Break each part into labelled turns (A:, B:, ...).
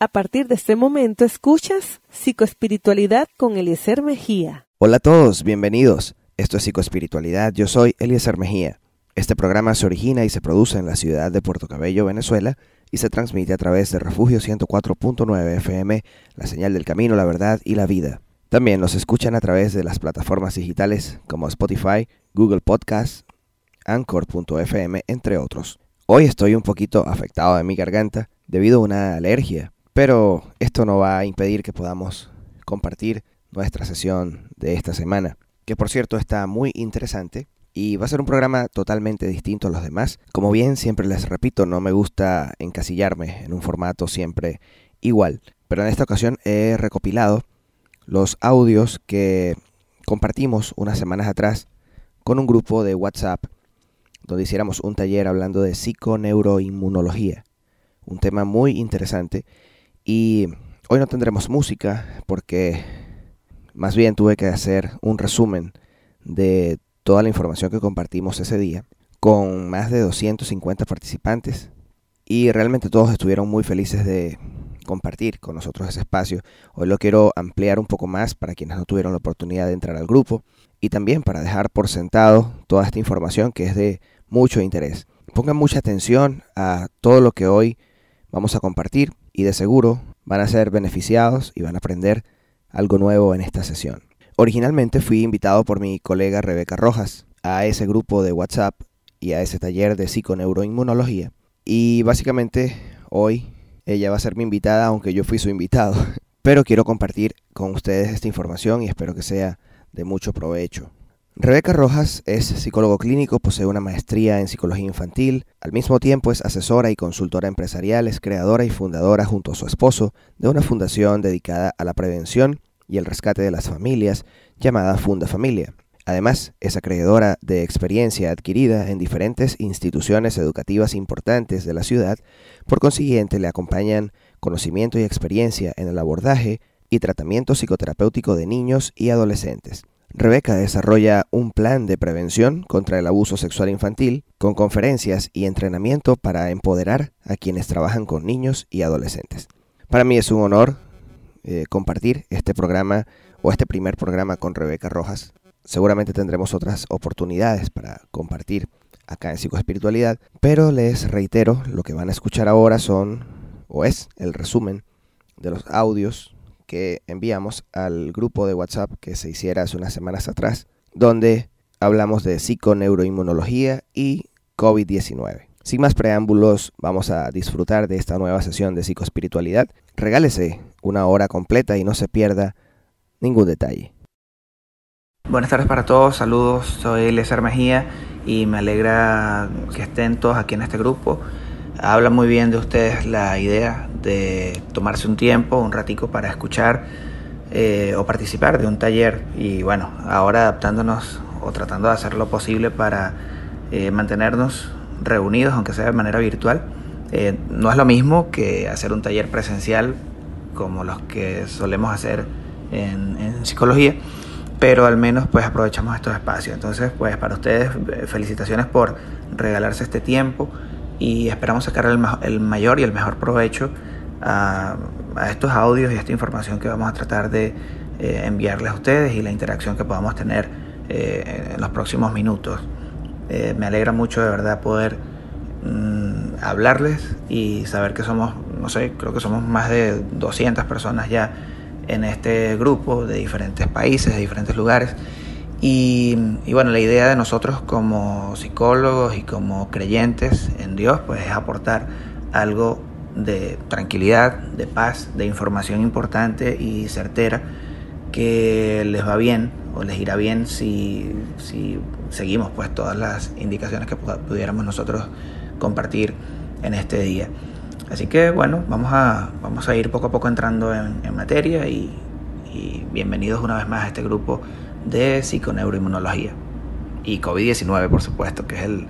A: A partir de este momento escuchas Psicoespiritualidad con Eliezer Mejía.
B: Hola a todos, bienvenidos. Esto es Psicoespiritualidad, yo soy Eliezer Mejía. Este programa se origina y se produce en la ciudad de Puerto Cabello, Venezuela, y se transmite a través de Refugio 104.9 FM, la señal del camino, la verdad y la vida. También nos escuchan a través de las plataformas digitales como Spotify, Google Podcasts, Anchor.fm, entre otros. Hoy estoy un poquito afectado de mi garganta debido a una alergia pero esto no va a impedir que podamos compartir nuestra sesión de esta semana, que por cierto está muy interesante y va a ser un programa totalmente distinto a los demás. Como bien siempre les repito, no me gusta encasillarme en un formato siempre igual, pero en esta ocasión he recopilado los audios que compartimos unas semanas atrás con un grupo de WhatsApp donde hiciéramos un taller hablando de psiconeuroinmunología, un tema muy interesante y hoy no tendremos música porque más bien tuve que hacer un resumen de toda la información que compartimos ese día con más de 250 participantes y realmente todos estuvieron muy felices de compartir con nosotros ese espacio. Hoy lo quiero ampliar un poco más para quienes no tuvieron la oportunidad de entrar al grupo y también para dejar por sentado toda esta información que es de mucho interés. Pongan mucha atención a todo lo que hoy vamos a compartir y de seguro van a ser beneficiados y van a aprender algo nuevo en esta sesión. Originalmente fui invitado por mi colega Rebeca Rojas a ese grupo de WhatsApp y a ese taller de psiconeuroinmunología y básicamente hoy ella va a ser mi invitada aunque yo fui su invitado. Pero quiero compartir con ustedes esta información y espero que sea de mucho provecho. Rebeca Rojas es psicólogo clínico, posee una maestría en psicología infantil, al mismo tiempo es asesora y consultora empresarial, es creadora y fundadora junto a su esposo de una fundación dedicada a la prevención y el rescate de las familias llamada Funda Familia. Además, es acreedora de experiencia adquirida en diferentes instituciones educativas importantes de la ciudad, por consiguiente le acompañan conocimiento y experiencia en el abordaje y tratamiento psicoterapéutico de niños y adolescentes. Rebeca desarrolla un plan de prevención contra el abuso sexual infantil con conferencias y entrenamiento para empoderar a quienes trabajan con niños y adolescentes. Para mí es un honor eh, compartir este programa o este primer programa con Rebeca Rojas. Seguramente tendremos otras oportunidades para compartir acá en Psicoespiritualidad, pero les reitero, lo que van a escuchar ahora son o es el resumen de los audios que enviamos al grupo de WhatsApp que se hiciera hace unas semanas atrás, donde hablamos de psiconeuroinmunología y COVID-19. Sin más preámbulos, vamos a disfrutar de esta nueva sesión de psicoespiritualidad. Regálese una hora completa y no se pierda ningún detalle.
C: Buenas tardes para todos, saludos, soy Lezer Mejía y me alegra que estén todos aquí en este grupo. Habla muy bien de ustedes la idea de tomarse un tiempo, un ratico para escuchar eh, o participar de un taller y bueno, ahora adaptándonos o tratando de hacer lo posible para eh, mantenernos reunidos, aunque sea de manera virtual. Eh, no es lo mismo que hacer un taller presencial como los que solemos hacer en, en psicología, pero al menos pues aprovechamos estos espacios. Entonces pues para ustedes felicitaciones por regalarse este tiempo y esperamos sacar el, mayor y el mejor provecho a, estos audios y a esta información que vamos a tratar de eh, enviarles a ustedes y la interacción que podamos tener eh, en los próximos minutos. Eh, me alegra mucho de verdad poder mm, hablarles y saber que somos, no sé, creo que somos más de 200 personas ya en este grupo de diferentes países, de diferentes lugares y, bueno, la idea de nosotros como psicólogos y como creyentes en Dios, pues es aportar algo de tranquilidad, de paz, de información importante y certera que les va bien o les irá bien si, si seguimos pues todas las indicaciones que pudiéramos nosotros compartir en este día. Así que bueno, vamos a, vamos a ir poco a poco entrando en, materia y, y bienvenidos una vez más a este grupo de psiconeuroinmunología. Y COVID-19, por supuesto, que es el,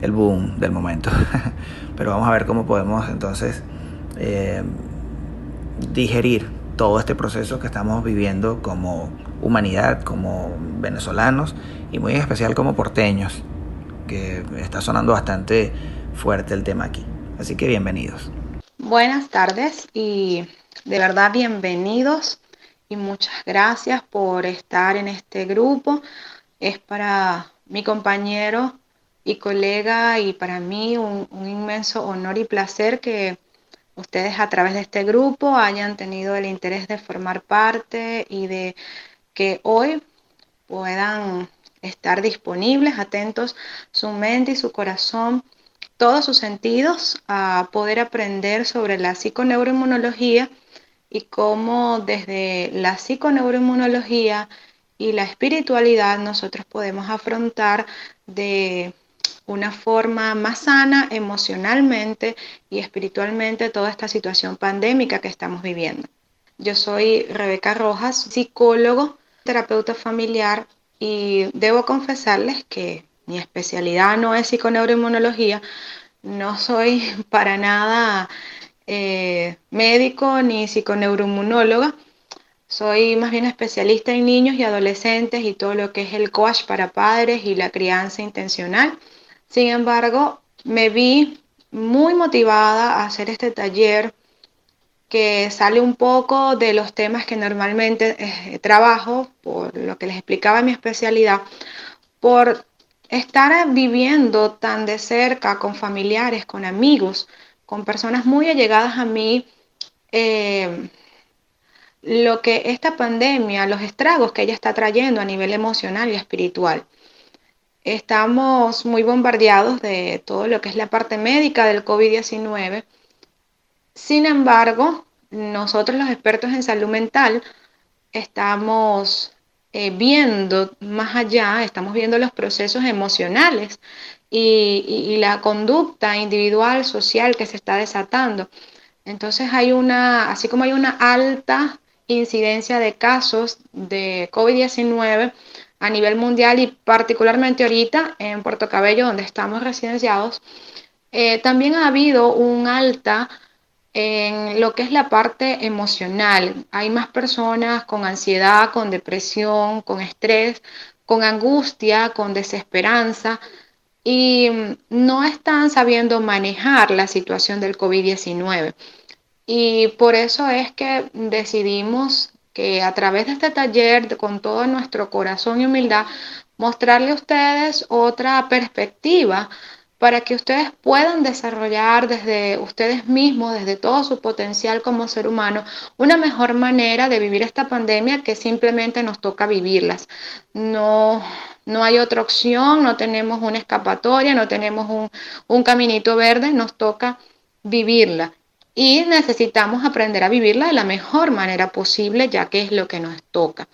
C: el boom del momento. Pero vamos a ver cómo podemos entonces eh, digerir todo este proceso que estamos viviendo como humanidad, como venezolanos y muy en especial como porteños, que está sonando bastante fuerte el tema aquí. Así que bienvenidos.
D: Buenas tardes y de verdad bienvenidos y muchas gracias por estar en este grupo. Es para mi compañero y colega y para mí un, un inmenso honor y placer que ustedes a través de este grupo hayan tenido el interés de formar parte y de que hoy puedan estar disponibles, atentos su mente y su corazón, todos sus sentidos a poder aprender sobre la psiconeuroinmunología y cómo desde la psiconeuroinmunología y la espiritualidad nosotros podemos afrontar de una forma más sana emocionalmente y espiritualmente toda esta situación pandémica que estamos viviendo. Yo soy Rebeca Rojas, psicólogo, terapeuta familiar y debo confesarles que mi especialidad no es psiconeuroinmunología, no soy para nada eh, médico ni psiconeuroinmunóloga, soy más bien especialista en niños y adolescentes y todo lo que es el coach para padres y la crianza intencional. Sin embargo, me vi muy motivada a hacer este taller que sale un poco de los temas que normalmente eh, trabajo, por lo que les explicaba mi especialidad, por estar viviendo tan de cerca con familiares, con amigos, con personas muy allegadas a mí, eh, lo que esta pandemia, los estragos que ella está trayendo a nivel emocional y espiritual. Estamos muy bombardeados de todo lo que es la parte médica del COVID-19 sin embargo, nosotros los expertos en salud mental estamos eh, viendo más allá, estamos viendo los procesos emocionales y, la conducta individual, social que se está desatando. Entonces hay una, así como hay una alta incidencia de casos de COVID-19 a nivel mundial y particularmente ahorita en Puerto Cabello, donde estamos residenciados, eh, también ha habido un alta en lo que es la parte emocional. Hay más personas con ansiedad, con depresión, con estrés, con angustia, con desesperanza y no están sabiendo manejar la situación del COVID-19. Y por eso es que decidimos que a través de este taller, con todo nuestro corazón y humildad, mostrarle a ustedes otra perspectiva para que ustedes puedan desarrollar desde ustedes mismos, desde todo su potencial como ser humano, una mejor manera de vivir esta pandemia que simplemente nos toca vivirlas. No, no hay otra opción, no tenemos una escapatoria, no tenemos un, un caminito verde, nos toca vivirla. Y necesitamos aprender a vivirla de la mejor manera posible, ya que es lo que nos toca.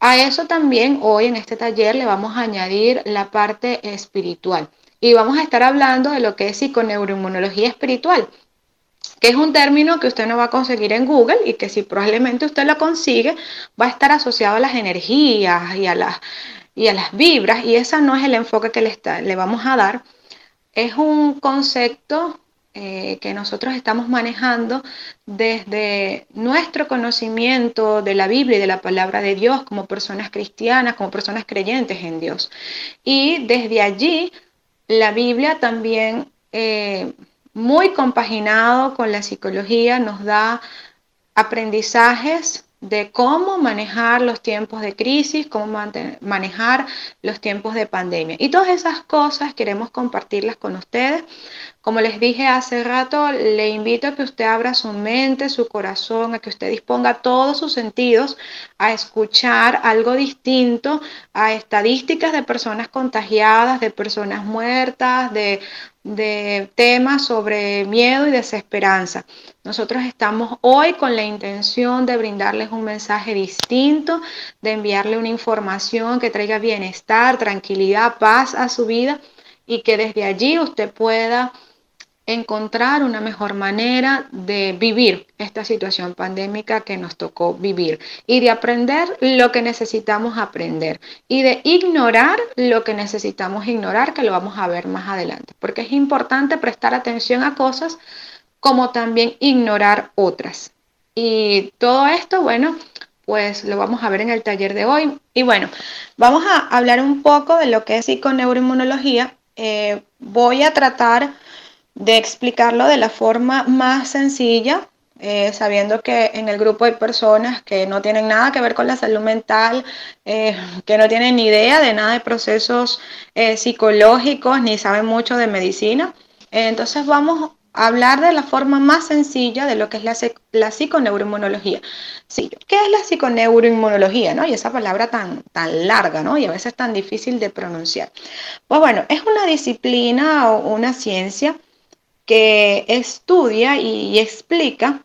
D: A eso también hoy en este taller le vamos a añadir la parte espiritual y vamos a estar hablando de lo que es psiconeuroinmunología espiritual, que es un término que usted no va a conseguir en Google y que si probablemente usted lo consigue, va a estar asociado a las energías y a las, y a las vibras, y ese no es el enfoque que le, está, le vamos a dar. Es un concepto eh, que nosotros estamos manejando desde nuestro conocimiento de la Biblia y de la palabra de Dios como personas cristianas, como personas creyentes en Dios. Y desde allí la Biblia también, eh, muy compaginado con la psicología, nos da aprendizajes de cómo manejar los tiempos de crisis, cómo manejar los tiempos de pandemia. Y todas esas cosas queremos compartirlas con ustedes como les dije hace rato, le invito a que usted abra su mente, su corazón, a que usted disponga todos sus sentidos a escuchar algo distinto a estadísticas de personas contagiadas, de personas muertas, de, de temas sobre miedo y desesperanza. Nosotros estamos hoy con la intención de brindarles un mensaje distinto, de enviarle una información que traiga bienestar, tranquilidad, paz a su vida y que desde allí usted pueda encontrar una mejor manera de vivir esta situación pandémica que nos tocó vivir y de aprender lo que necesitamos aprender y de ignorar lo que necesitamos ignorar, que lo vamos a ver más adelante, porque es importante prestar atención a cosas como también ignorar otras. Y todo esto, bueno, pues lo vamos a ver en el taller de hoy. Y bueno, vamos a hablar un poco de lo que es psiconeuroinmunología. Eh, voy a tratar de explicarlo de la forma más sencilla, eh, sabiendo que en el grupo hay personas que no tienen nada que ver con la salud mental, eh, que no tienen ni idea de nada de procesos eh, psicológicos, ni saben mucho de medicina. entonces vamos a hablar de la forma más sencilla de lo que es la, la psiconeuroinmunología. Sí, ¿Qué es la psiconeuroinmunología? ¿no? Y esa palabra tan, tan larga ¿no? y a veces tan difícil de pronunciar. Pues bueno, es una disciplina o una ciencia que estudia y explica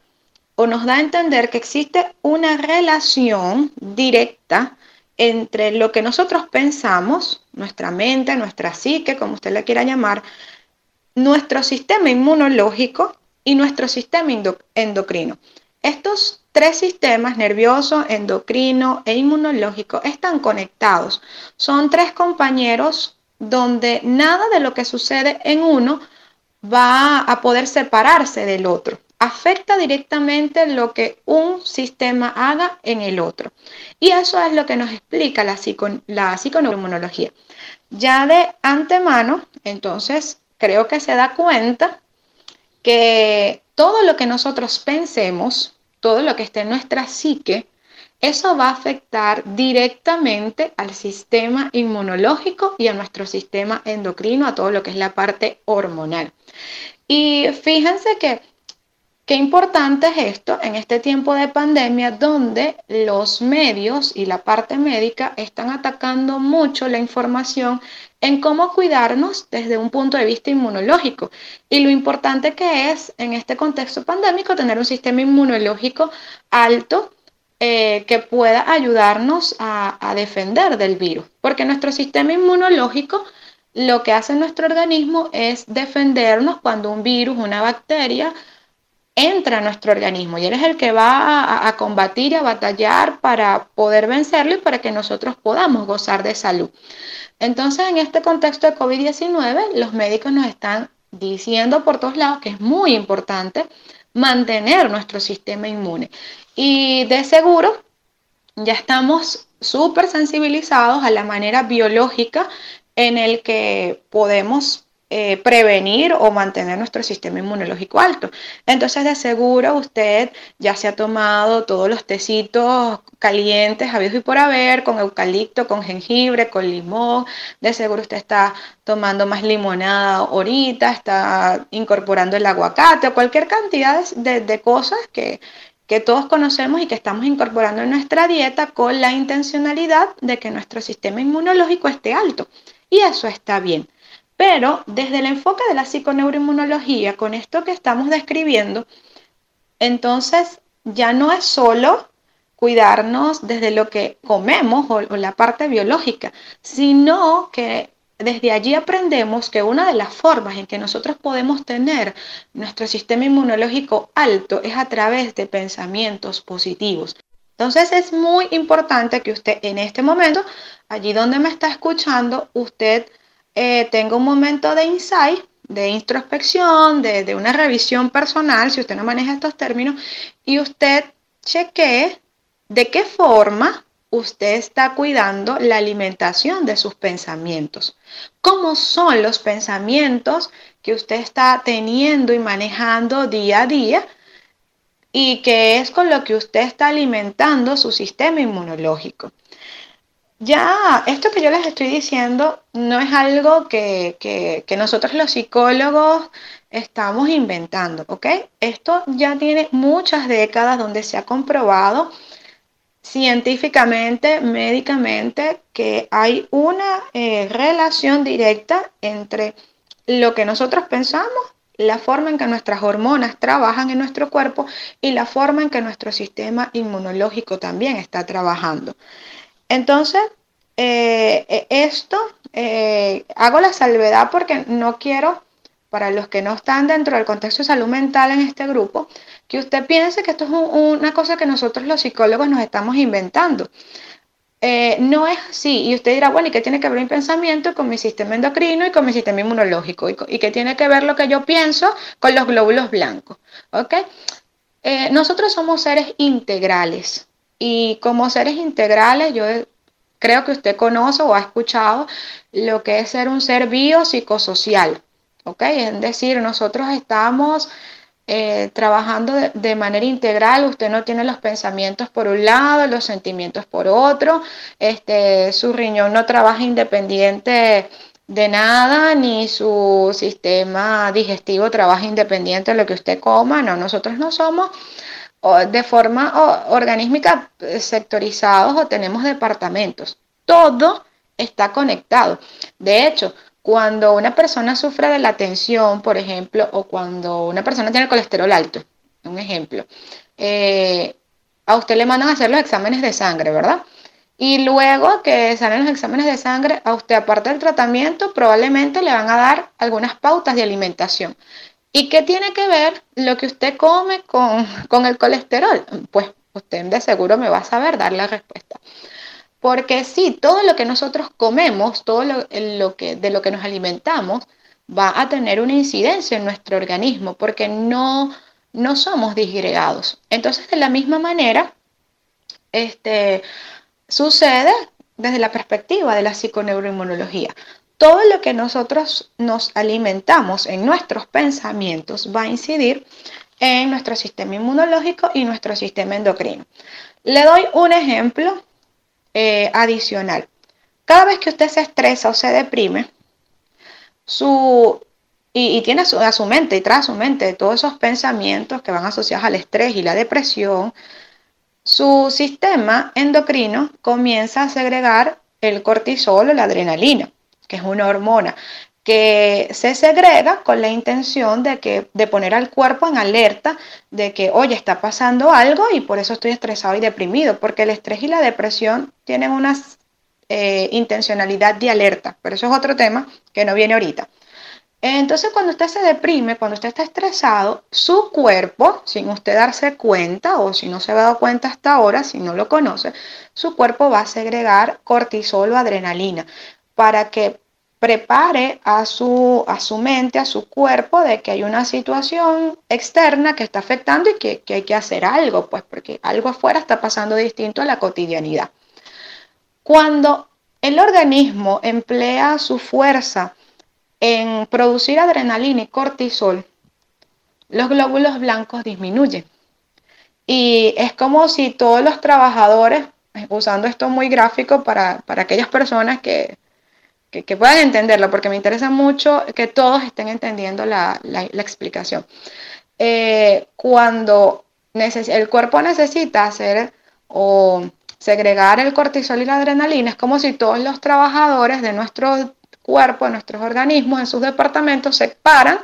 D: o nos da a entender que existe una relación directa entre lo que nosotros pensamos, nuestra mente, nuestra psique, como usted la quiera llamar, nuestro sistema inmunológico y nuestro sistema endocrino. Estos tres sistemas, nervioso, endocrino e inmunológico, están conectados. Son tres compañeros donde nada de lo que sucede en uno va a poder separarse del otro. Afecta directamente lo que un sistema haga en el otro. Y eso es lo que nos explica la, psico, la. Ya de antemano, entonces, creo que se da cuenta que todo lo que nosotros pensemos, todo lo que esté en nuestra psique, eso va a afectar directamente al sistema inmunológico y a nuestro sistema endocrino, a todo lo que es la parte hormonal. Y fíjense que qué importante es esto en este tiempo de pandemia donde los medios y la parte médica están atacando mucho la información en cómo cuidarnos desde un punto de vista inmunológico y lo importante que es en este contexto pandémico tener un sistema inmunológico alto eh, que pueda ayudarnos a, a defender del virus, porque nuestro sistema inmunológico lo que hace nuestro organismo es defendernos cuando un virus, una bacteria, entra a nuestro organismo y él es el que va a, combatir y a batallar para poder vencerlo y para que nosotros podamos gozar de salud. Entonces, en este contexto de COVID-19, los médicos nos están diciendo por todos lados que es muy importante mantener nuestro sistema inmune. Y de seguro, ya estamos súper sensibilizados a la manera biológica en el que podemos eh, prevenir o mantener nuestro sistema inmunológico alto. Entonces, de seguro usted ya se ha tomado todos los tecitos calientes, habidos y por haber, con eucalipto, con jengibre, con limón. De seguro usted está tomando más limonada ahorita, está incorporando el aguacate o cualquier cantidad de, de cosas que, que todos conocemos y que estamos incorporando en nuestra dieta con la intencionalidad de que nuestro sistema inmunológico esté alto. Y eso está bien. Pero desde el enfoque de la psiconeuroinmunología, con esto que estamos describiendo, entonces ya no es solo cuidarnos desde lo que comemos o, la parte biológica, sino que desde allí aprendemos que una de las formas en que nosotros podemos tener nuestro sistema inmunológico alto es a través de pensamientos positivos. Entonces es muy importante que usted en este momento allí donde me está escuchando, usted eh, tenga un momento de insight, de introspección, de, una revisión personal, si usted no maneja estos términos, y usted chequee de qué forma usted está cuidando la alimentación de sus pensamientos. ¿Cómo son los pensamientos que usted está teniendo y manejando día a día? Y que es con lo que usted está alimentando su sistema inmunológico. Ya, esto que yo les estoy diciendo no es algo que, nosotros los psicólogos estamos inventando, ¿ok? Esto ya tiene muchas décadas donde se ha comprobado científicamente, médicamente, que hay una eh, relación directa entre lo que nosotros pensamos, la forma en que nuestras hormonas trabajan en nuestro cuerpo y la forma en que nuestro sistema inmunológico también está trabajando. Entonces, eh, eh, esto eh, hago la salvedad porque no quiero, para los que no están dentro del contexto de salud mental en este grupo, que usted piense que esto es una cosa que nosotros los psicólogos nos estamos inventando. no es así. Y usted dirá, bueno, ¿y qué tiene que ver mi pensamiento con mi sistema endocrino y con mi sistema inmunológico? ¿Y, qué tiene que ver lo que yo pienso con los glóbulos blancos? ¿Ok? nosotros somos seres integrales. Y como seres integrales, yo creo que usted conoce o ha escuchado lo que es ser un ser biopsicosocial. ¿ok? Es decir, nosotros estamos eh, trabajando de, manera integral, usted no tiene los pensamientos por un lado, los sentimientos por otro, este, su riñón no trabaja independiente de nada, ni su sistema digestivo trabaja independiente de lo que usted coma, no, nosotros no somos de forma organísmica eh, sectorizados o tenemos departamentos, todo está conectado. De hecho, cuando una persona sufre de la tensión, por ejemplo, o cuando una persona tiene colesterol alto, un ejemplo, eh, a usted le mandan a hacer los exámenes de sangre, ¿verdad? Y luego que salen los exámenes de sangre, a usted aparte del tratamiento, probablemente le van a dar algunas pautas de alimentación. ¿Y qué tiene que ver lo que usted come con, con el colesterol? Pues usted de seguro me va a saber dar la respuesta. Porque sí, todo lo que nosotros comemos, todo lo, que, de lo que nos alimentamos, va a tener una incidencia en nuestro organismo, porque no, no somos disgregados. Entonces, de la misma manera, este, sucede desde la perspectiva de la psiconeuroinmunología. Todo lo que nosotros nos alimentamos en nuestros pensamientos va a incidir en nuestro sistema inmunológico y nuestro sistema endocrino. Le doy un ejemplo eh, adicional. Cada vez que usted se estresa o se deprime, su, y, tiene a su, a su, mente y tras su mente todos esos pensamientos que van asociados al estrés y la depresión, su sistema endocrino comienza a segregar el cortisol o la adrenalina, que es una hormona que se segrega con la intención de, que, de poner al cuerpo en alerta de que, oye, está pasando algo y por eso estoy estresado y deprimido, porque el estrés y la depresión tienen una eh, intencionalidad de alerta, pero eso es otro tema que no viene ahorita. Entonces, cuando usted se deprime, cuando usted está estresado, su cuerpo, sin usted darse cuenta o si no se ha dado cuenta hasta ahora, si no lo conoce, su cuerpo va a segregar cortisol o adrenalina para que prepare a su, a su mente, a su cuerpo de que hay una situación externa que está afectando y que, hay que hacer algo, pues porque algo afuera está pasando distinto a la cotidianidad. Cuando el organismo emplea su fuerza en producir adrenalina y cortisol, los glóbulos blancos disminuyen. Y es como si todos los trabajadores, usando esto muy gráfico para, para aquellas personas que, que, puedan entenderlo, porque me interesa mucho que todos estén entendiendo la, explicación. Eh, cuando el cuerpo necesita hacer o segregar el cortisol y la adrenalina, es como si todos los trabajadores de nuestro cuerpo, de nuestros organismos, en sus departamentos, se paran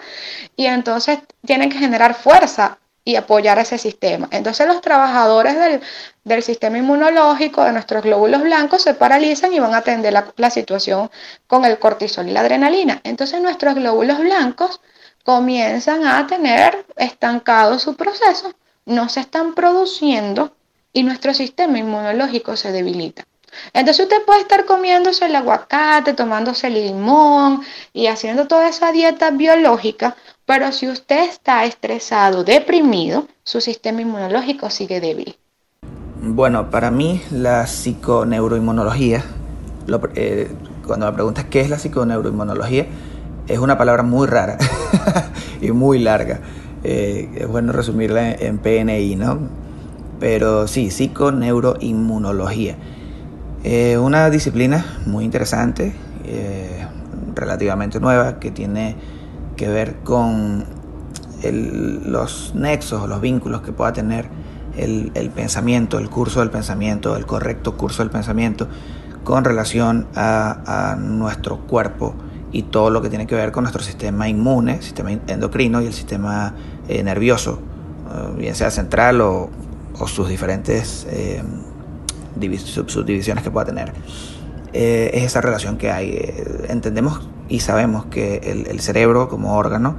D: y entonces tienen que generar fuerza y apoyar ese sistema. Entonces los trabajadores del, sistema inmunológico, de nuestros glóbulos blancos, se paralizan y van a atender la, la, situación con el cortisol y la adrenalina. Entonces nuestros glóbulos blancos comienzan a tener estancado su proceso, no se están produciendo y nuestro sistema inmunológico se debilita. Entonces usted puede estar comiéndose el aguacate, tomándose el limón y haciendo toda esa dieta biológica, pero si usted está estresado, deprimido, su sistema inmunológico sigue débil.
C: Bueno, para mí la psiconeuroinmunología, eh, cuando me preguntas qué es la psiconeuroinmunología, es una palabra muy rara y muy larga. Eh, es bueno resumirla en, PNI, ¿no? Pero sí, psiconeuroinmunología. Eh, una disciplina muy interesante, relativamente nueva, que tiene que ver con los nexos o los vínculos que pueda tener el, pensamiento, el curso del pensamiento, el correcto curso del pensamiento con relación a, nuestro cuerpo y todo lo que tiene que ver con nuestro sistema inmune, sistema endocrino y el sistema eh, nervioso, eh, bien sea central o, sus diferentes eh, subdivisiones que pueda tener. es esa relación que hay. entendemos y sabemos que el, cerebro como órgano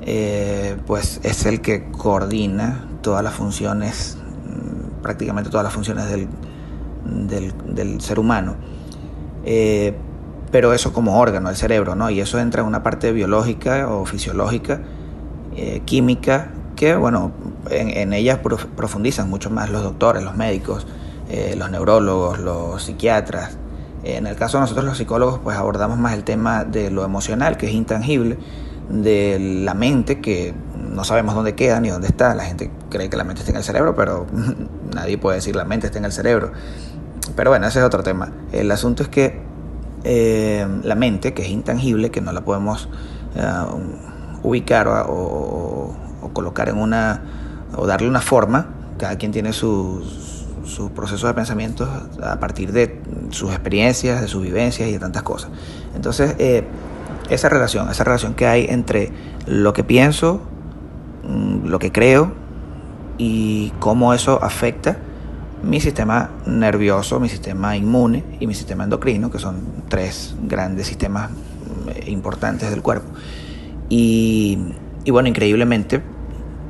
C: eh, pues es el que coordina todas las funciones, mm, prácticamente todas las funciones del, del, ser humano. Eh, pero eso como órgano, el cerebro, ¿no? Y eso entra en una parte biológica o fisiológica, eh, química, que, bueno, en, en ellas profundizan mucho más los doctores, los médicos, los neurólogos, los psiquiatras, en el caso de nosotros los psicólogos, pues abordamos más el tema de lo emocional, que es intangible, de la mente que no sabemos dónde queda ni dónde está. La gente cree que la mente está en el cerebro, pero nadie puede decir la mente está en el cerebro. Pero bueno, ese es otro tema. El asunto es que eh, la mente, que es intangible, que no la podemos eh, ubicar o, colocar en una, o darle una forma, cada quien tiene sus, sus procesos de pensamiento a partir de sus experiencias, de sus vivencias y de tantas cosas. Entonces, eh, esa relación, esa relación que hay entre lo que pienso, mm, lo que creo y cómo eso afecta mi sistema nervioso, mi sistema inmune y mi sistema endocrino, que son tres grandes sistemas mm, importantes del cuerpo. Y, bueno, increíblemente,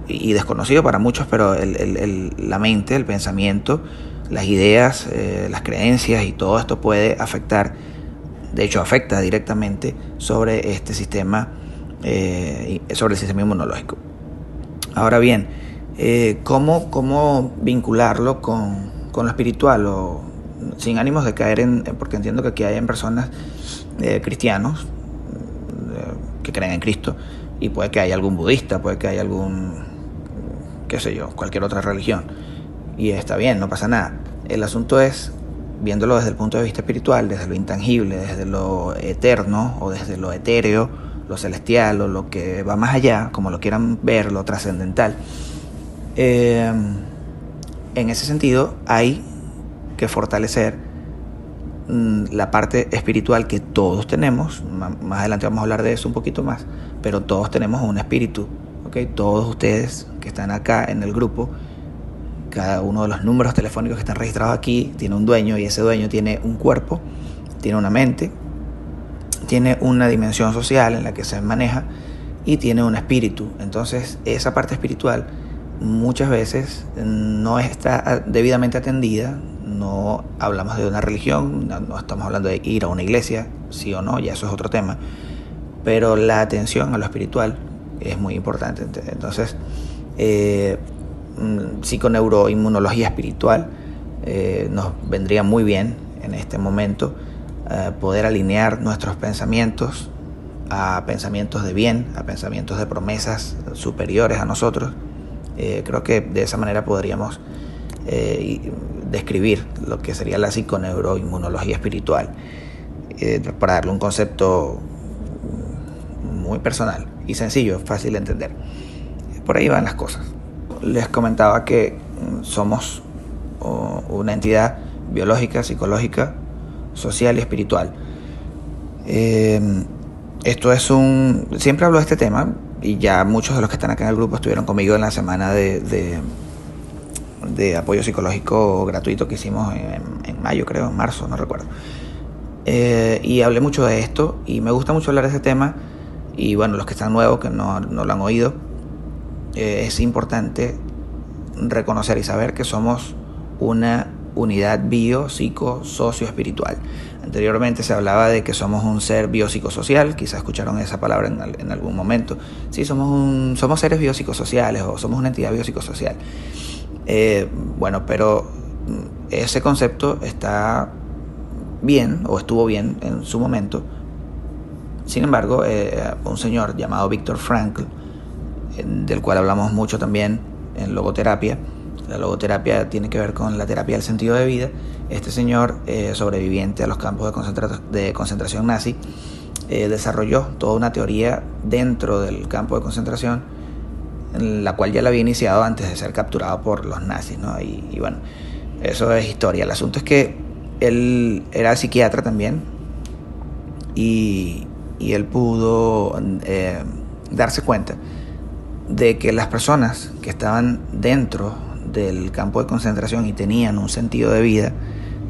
C: y desconocido para muchos, pero la mente, el pensamiento, las ideas, eh, las creencias y todo esto puede afectar de hecho afecta directamente sobre este sistema, eh, sobre el sistema inmunológico. Ahora bien, eh, ¿cómo, vincularlo con, lo espiritual? O, sin ánimos de caer en, porque entiendo que aquí hay personas eh, cristianos que creen en Cristo, y puede que haya algún budista, puede que haya algún, qué sé yo, cualquier otra religión. Y está bien, no pasa nada. El asunto es viéndolo desde el punto de vista espiritual, desde lo intangible, desde lo eterno o desde lo etéreo, lo celestial o lo que va más allá, como lo quieran ver, lo trascendental. Eh, en ese sentido hay que fortalecer mm, la parte espiritual que todos tenemos, más adelante vamos a hablar de eso un poquito más, pero todos tenemos un espíritu, todos ustedes que están acá en el grupo cada uno de los números telefónicos que están registrados aquí tiene un dueño y ese dueño tiene un cuerpo, tiene una mente, tiene una dimensión social en la que se maneja y tiene un espíritu. Entonces esa parte espiritual muchas veces no está debidamente atendida, no hablamos de una religión, no, estamos hablando de ir a una iglesia, sí o no, ya eso es otro tema, pero la atención a lo espiritual es muy importante. Entonces, eh, Mm, psiconeuroinmunología espiritual eh, nos vendría muy bien en este momento eh, poder alinear nuestros pensamientos a pensamientos de bien, a pensamientos de promesas superiores a nosotros. Eh, creo que de esa manera podríamos describir lo que sería la psiconeuroinmunología espiritual, para darle un concepto muy personal y sencillo, fácil de entender. Por ahí van las cosas les comentaba que mm, somos una entidad biológica, psicológica, social y espiritual. Eh, esto es un... Siempre hablo de este tema y ya muchos de los que están acá en el grupo estuvieron conmigo en la semana de, de, apoyo psicológico gratuito que hicimos en, mayo, creo, en marzo, no recuerdo. Eh, y hablé mucho de esto y me gusta mucho hablar de ese tema y bueno, los que están nuevos, que no, no lo han oído, eh, es importante reconocer y saber que somos una unidad bio, psico, socio, espiritual. Anteriormente se hablaba de que somos un ser biopsicosocial, quizás escucharon esa palabra en, algún momento. Sí, somos, un, somos seres biopsicosociales o somos una entidad biopsicosocial. Eh, bueno, pero mm, ese concepto está bien o estuvo bien en su momento. Sin embargo, eh, un señor llamado Víctor Frankl del cual hablamos mucho también en logoterapia. La logoterapia tiene que ver con la terapia del sentido de vida. Este señor, eh, sobreviviente a los campos de, concentración nazi, eh, desarrolló toda una teoría dentro del campo de concentración, en la cual ya la había iniciado antes de ser capturado por los nazis. ¿no? Y, bueno, eso es historia. El asunto es que él era psiquiatra también y, él pudo eh, darse cuenta de que las personas que estaban dentro del campo de concentración y tenían un sentido de vida,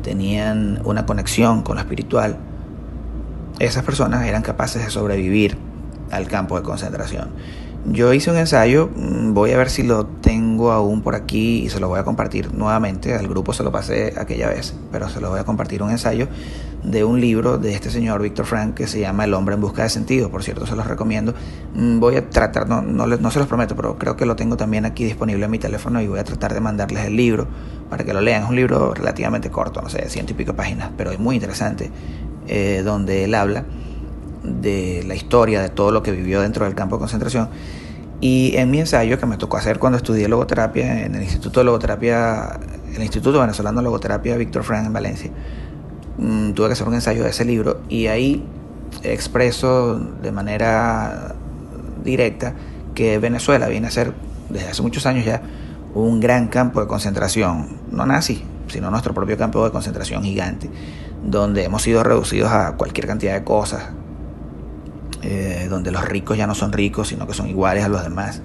C: tenían una conexión con lo espiritual, esas personas eran capaces de sobrevivir al campo de concentración. Yo hice un ensayo, mm, voy a ver si lo tengo aún por aquí y se lo voy a compartir nuevamente. Al grupo se lo pasé aquella vez, pero se lo voy a compartir un ensayo de un libro de este señor Víctor Frank que se llama El hombre en busca de sentido. Por cierto, se los recomiendo. Mm, voy a tratar, no, no, no se los prometo, pero creo que lo tengo también aquí disponible en mi teléfono y voy a tratar de mandarles el libro para que lo lean. Es un libro relativamente corto, no sé, ciento y pico páginas, pero es muy interesante, eh, donde él habla de la historia, de todo lo que vivió dentro del campo de concentración. Y en mi ensayo que me tocó hacer cuando estudié logoterapia en el Instituto de Logoterapia, el Instituto Venezolano de Logoterapia Víctor Frank en Valencia, mm, tuve que hacer un ensayo de ese libro y ahí expreso de manera directa que Venezuela viene a ser desde hace muchos años ya un gran campo de concentración, no nazi, sino nuestro propio campo de concentración gigante, donde hemos sido reducidos a cualquier cantidad de cosas, eh, donde los ricos ya no son ricos, sino que son iguales a los demás,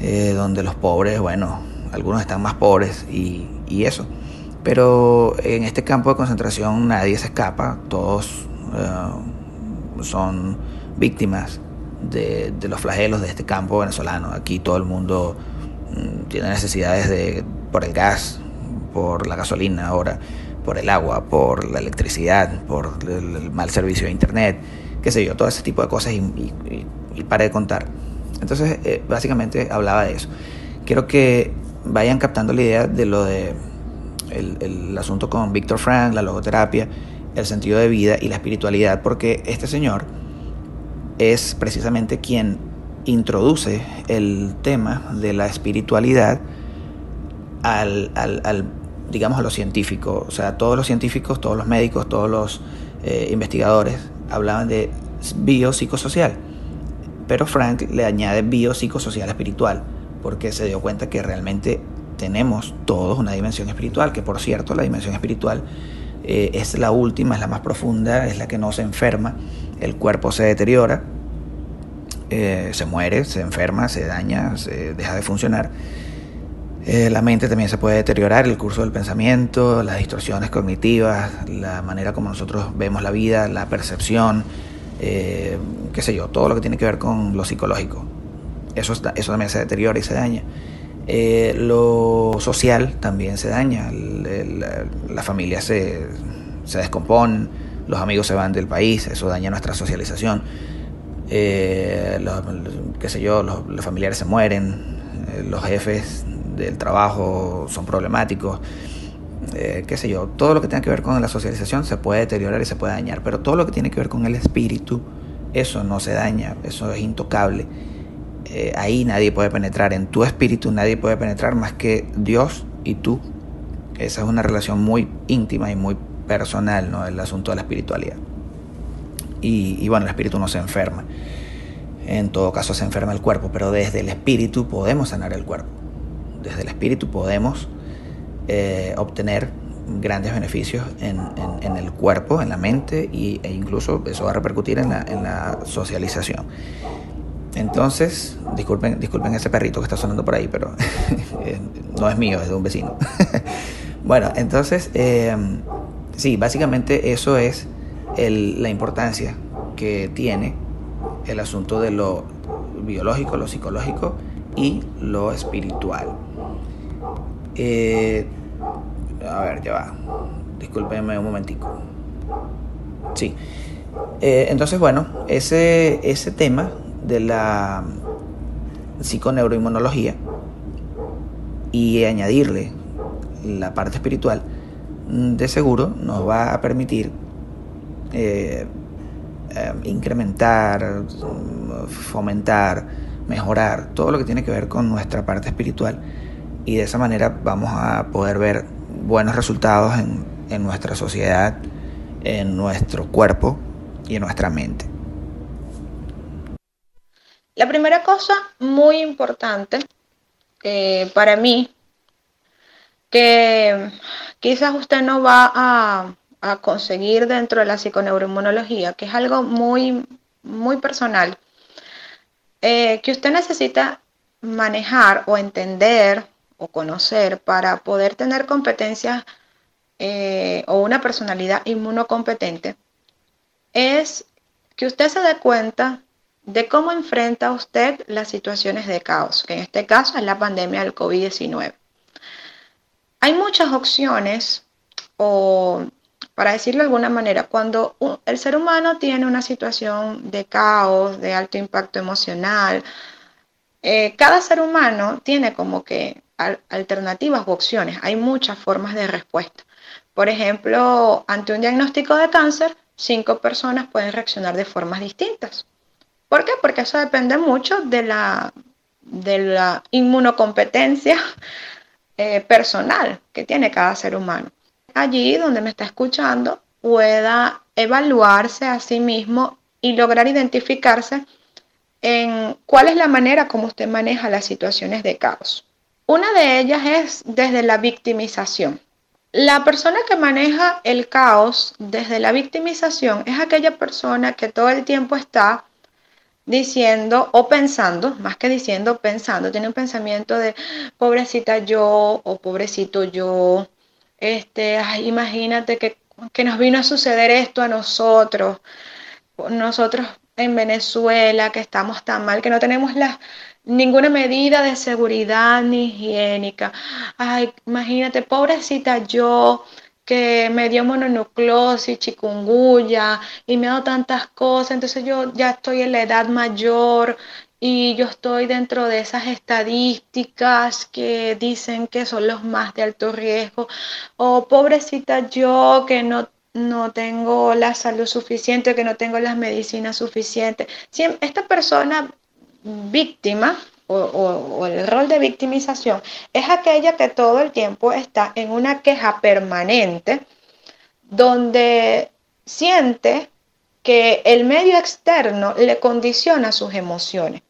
C: eh, donde los pobres, bueno, algunos están más pobres y, eso. Pero en este campo de concentración nadie se escapa, todos eh, son víctimas de, los flagelos de este campo venezolano. Aquí todo el mundo mm, tiene necesidades de, por el gas, por la gasolina ahora, por el agua, por la electricidad, por el mal servicio de internet qué sé yo, todo ese tipo de cosas y, y, paré de contar. Entonces, eh, básicamente hablaba de eso. Quiero que vayan captando la idea de lo de el, asunto con Víctor Frank, la logoterapia, el sentido de vida y la espiritualidad, porque este señor es precisamente quien introduce el tema de la espiritualidad al, al, digamos, a lo científico. O sea, todos los científicos, todos los médicos, todos los eh, investigadores hablaban de biopsicosocial, pero Frank le añade biopsicosocial espiritual, porque se dio cuenta que realmente tenemos todos una dimensión espiritual, que por cierto la dimensión espiritual eh, es la última, es la más profunda, es la que no se enferma, el cuerpo se deteriora, eh, se muere, se enferma, se daña, se deja de funcionar. Eh, la mente también se puede deteriorar, el curso del pensamiento, las distorsiones cognitivas, la manera como nosotros vemos la vida, la percepción, eh, qué sé yo, todo lo que tiene que ver con lo psicológico. Eso, eso también se deteriora y se daña. Eh, lo social también se daña, la, familia se, se descompone, los amigos se van del país, eso daña nuestra socialización. qué sé yo, los familiares se mueren, los jefes del trabajo son problemáticos, eh, qué sé yo, todo lo que tenga que ver con la socialización se puede deteriorar y se puede dañar, pero todo lo que tiene que ver con el espíritu, eso no se daña, eso es intocable. Eh, ahí nadie puede penetrar, en tu espíritu nadie puede penetrar más que Dios y tú. Esa es una relación muy íntima y muy personal, ¿no? El asunto de la espiritualidad. Y, y bueno, el espíritu no se enferma. En todo caso se enferma el cuerpo, pero desde el espíritu podemos sanar el cuerpo desde el espíritu podemos eh, obtener grandes beneficios en, el cuerpo, en la mente y, e incluso eso va a repercutir en la, socialización. Entonces, disculpen, ese perrito que está sonando por ahí, pero eh, no es mío, es de un vecino. bueno, entonces, eh, sí, básicamente eso es la importancia que tiene el asunto de lo biológico, lo psicológico y lo espiritual. Eh, a ver, ya va. Discúlpenme un momentico. Sí. Eh, entonces, bueno, ese, ese tema de la psiconeuroinmunología y añadirle la parte espiritual, de seguro nos va a permitir eh, incrementar, fomentar, mejorar todo lo que tiene que ver con nuestra parte espiritual y de esa manera vamos a poder ver buenos resultados en, nuestra sociedad, en nuestro cuerpo y en nuestra mente.
D: La primera cosa muy importante eh, para mí, que quizás usted no va a, conseguir dentro de la psiconeuroinmunología, que es algo muy, muy personal, eh, que usted necesita manejar o entender o conocer para poder tener competencias eh, o una personalidad inmunocompetente es que usted se dé cuenta de cómo enfrenta usted las situaciones de caos, que en este caso es la pandemia del COVID-19. Hay muchas opciones, o para decirlo de alguna manera, cuando el ser humano tiene una situación de caos, de alto impacto emocional, eh, cada ser humano tiene como que alternativas u opciones. Hay muchas formas de respuesta. Por ejemplo, ante un diagnóstico de cáncer, cinco personas pueden reaccionar de formas distintas. ¿Por qué? Porque eso depende mucho de la, de la inmunocompetencia eh, personal que tiene cada ser humano. Allí donde me está escuchando pueda evaluarse a sí mismo y lograr identificarse en cuál es la manera como usted maneja las situaciones de caos. Una de ellas es desde la victimización. La persona que maneja el caos desde la victimización es aquella persona que todo el tiempo está diciendo o pensando, más que diciendo, pensando, tiene un pensamiento de pobrecita yo o pobrecito yo, este, imagínate que, que nos vino a suceder esto a nosotros, nosotros en Venezuela, que estamos tan mal, que no tenemos la, ninguna medida de seguridad ni higiénica. Ay, imagínate, pobrecita yo, que me dio mononucleosis, chikungunya y me ha dado tantas cosas, entonces yo ya estoy en la edad mayor y yo estoy dentro de esas estadísticas que dicen que son los más de alto riesgo, o pobrecita yo que no no tengo la salud suficiente, que no tengo las medicinas suficientes. Si esta persona víctima o, el rol de victimización es aquella que todo el tiempo está en una queja permanente donde siente que el medio externo le condiciona sus emociones,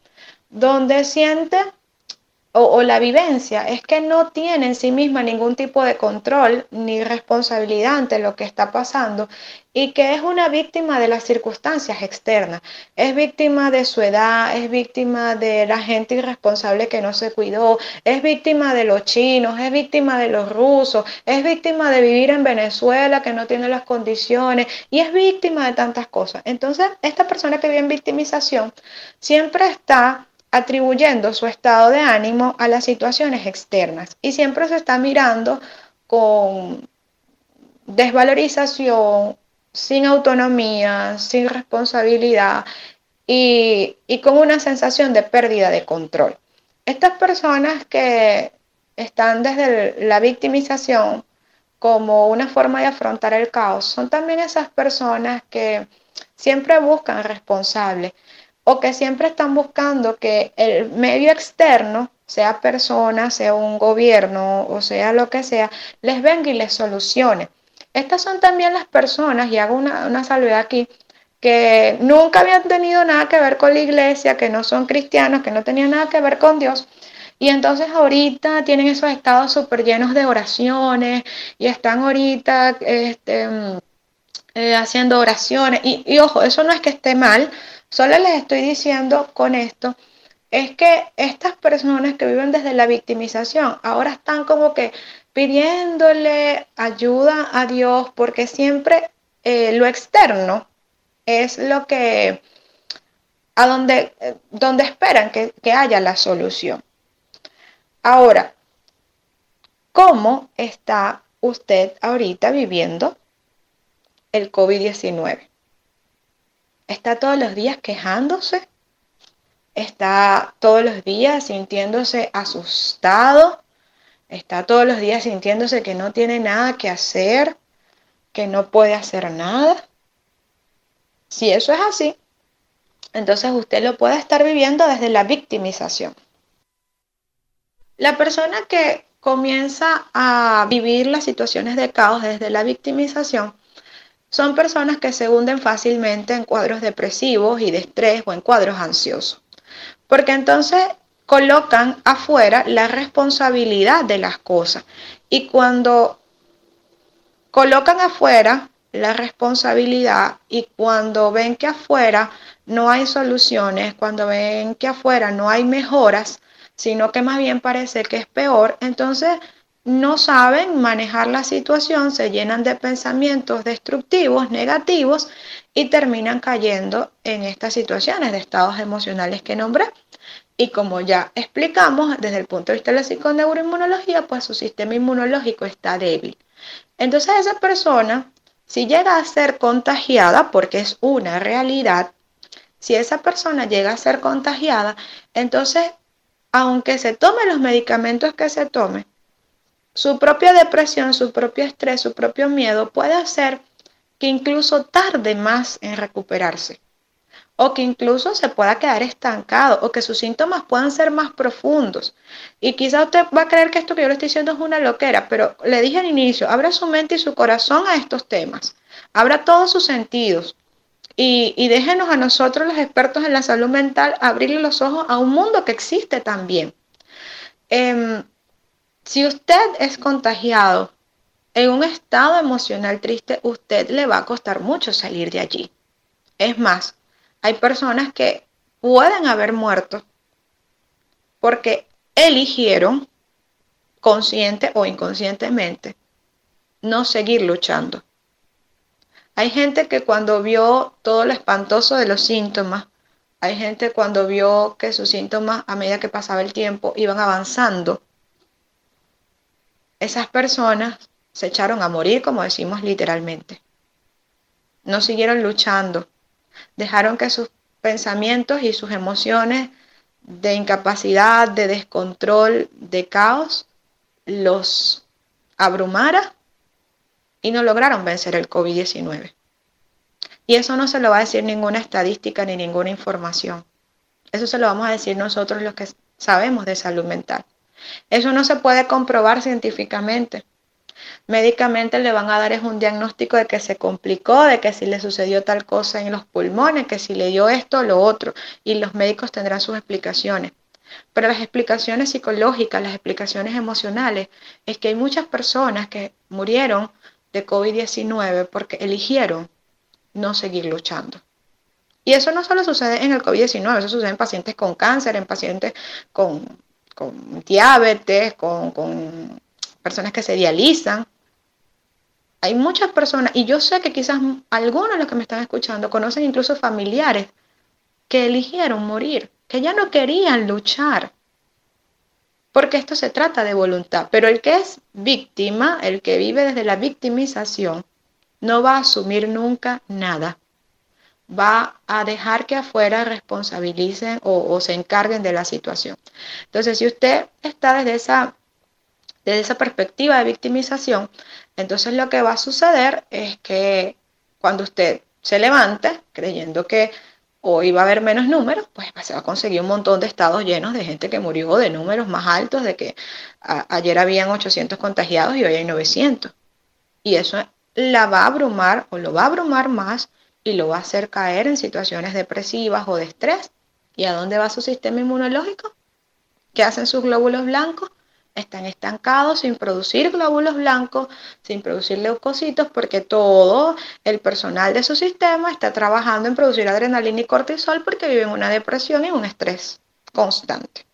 D: donde siente o, la vivencia es que no tiene en sí misma ningún tipo de control ni responsabilidad ante lo que está pasando y que es una víctima de las circunstancias externas. Es víctima de su edad, es víctima de la gente irresponsable que no se cuidó, es víctima de los chinos, es víctima de los rusos, es víctima de vivir en Venezuela que no tiene las condiciones y es víctima de tantas cosas. Entonces, esta persona que vive en victimización siempre está atribuyendo su estado de ánimo a las situaciones externas y siempre se está mirando con desvalorización, sin autonomía, sin responsabilidad y, con una sensación de pérdida de control. Estas personas que están desde la victimización como una forma de afrontar el caos son también esas personas que siempre buscan responsables o que siempre están buscando que el medio externo, sea persona, sea un gobierno o sea lo que sea, les venga y les solucione. Estas son también las personas, y hago una, una salvedad aquí, que nunca habían tenido nada que ver con la iglesia, que no son cristianos, que no tenían nada que ver con Dios. Y entonces ahorita tienen esos estados súper llenos de oraciones y están ahorita este, mm, eh, haciendo oraciones. Y, y ojo, eso no es que esté mal, Solo les estoy diciendo con esto es que estas personas que viven desde la victimización ahora están como que pidiéndole ayuda a Dios porque siempre eh, lo externo es lo que a donde, donde esperan que, que haya la solución. Ahora, ¿cómo está usted ahorita viviendo el COVID-19? Está todos los días quejándose, está todos los días sintiéndose asustado, está todos los días sintiéndose que no tiene nada que hacer, que no puede hacer nada. Si eso es así, entonces usted lo puede estar viviendo desde la victimización. La persona que comienza a vivir las situaciones de caos desde la victimización son personas que se hunden fácilmente en cuadros depresivos y de estrés o en cuadros ansiosos. Porque entonces colocan afuera la responsabilidad de las cosas. Y cuando colocan afuera la responsabilidad y cuando ven que afuera no hay soluciones, cuando ven que afuera no hay mejoras, sino que más bien parece que es peor, entonces no saben manejar la situación, se llenan de pensamientos destructivos, negativos y terminan cayendo en estas situaciones de estados emocionales que nombré. Y como ya explicamos, desde el punto de vista de la psiconeuroinmunología, pues su sistema inmunológico está débil. Entonces esa persona, si llega a ser contagiada, porque es una realidad, si esa persona llega a ser contagiada, entonces, aunque se tome los medicamentos que se tome, su propia depresión, su propio estrés, su propio miedo puede hacer que incluso tarde más en recuperarse o que incluso se pueda quedar estancado o que sus síntomas puedan ser más profundos. Y quizá usted va a creer que esto que yo le estoy diciendo es una loquera, pero le dije al inicio, abra su mente y su corazón a estos temas, abra todos sus sentidos y, y déjenos a nosotros los expertos en la salud mental abrirle los ojos a un mundo que existe también. Em, si usted es contagiado en un estado emocional triste, usted le va a costar mucho salir de allí. Es más, hay personas que pueden haber muerto porque eligieron, consciente o inconscientemente, no seguir luchando. Hay gente que cuando vio todo lo espantoso de los síntomas, hay gente cuando vio que sus síntomas a medida que pasaba el tiempo iban avanzando, esas personas se echaron a morir, como decimos literalmente. No siguieron luchando, dejaron que sus pensamientos y sus emociones de incapacidad, de descontrol, de caos, los abrumara y no lograron vencer el COVID-19. Y eso no se lo va a decir ninguna estadística ni ninguna información. Eso se lo vamos a decir nosotros los que sabemos de salud mental. Eso no se puede comprobar científicamente médicamente le van a dar es un diagnóstico de que se complicó, de que si le sucedió tal cosa en los pulmones, que si le dio esto o lo otro, y los médicos tendrán sus explicaciones. Pero las explicaciones psicológicas, las explicaciones emocionales, es que hay muchas personas que murieron de COVID-19 porque eligieron no seguir luchando. Y eso no solo sucede en el COVID-19, eso sucede en pacientes con cáncer, en pacientes con, diabetes, con personas que se dializan. Hay muchas personas, y yo sé que quizás algunos de los que me están escuchando conocen incluso familiares que eligieron morir, que ya no querían luchar, porque esto se trata de voluntad. Pero el que es víctima, el que vive desde la victimización, no va a asumir nunca nada. Va a dejar que afuera responsabilicen o, se encarguen de la situación. Entonces, si usted está desde esa desde esa perspectiva de victimización, entonces lo que va a suceder es que cuando usted se levante creyendo que hoy va a haber menos números, pues se va a conseguir un montón de estados llenos de gente que murió, de números más altos, de que ayer habían 800 contagiados y hoy hay 900. Y eso la va a abrumar o lo va a abrumar más y lo va a hacer caer en situaciones depresivas o de estrés. ¿Y a dónde va su sistema inmunológico? ¿Qué hacen sus glóbulos blancos? están estancados sin producir glóbulos blancos, sin producir leucocitos, porque todo el personal de su sistema está trabajando en producir adrenalina y cortisol porque vive en una depresión y un estrés constante.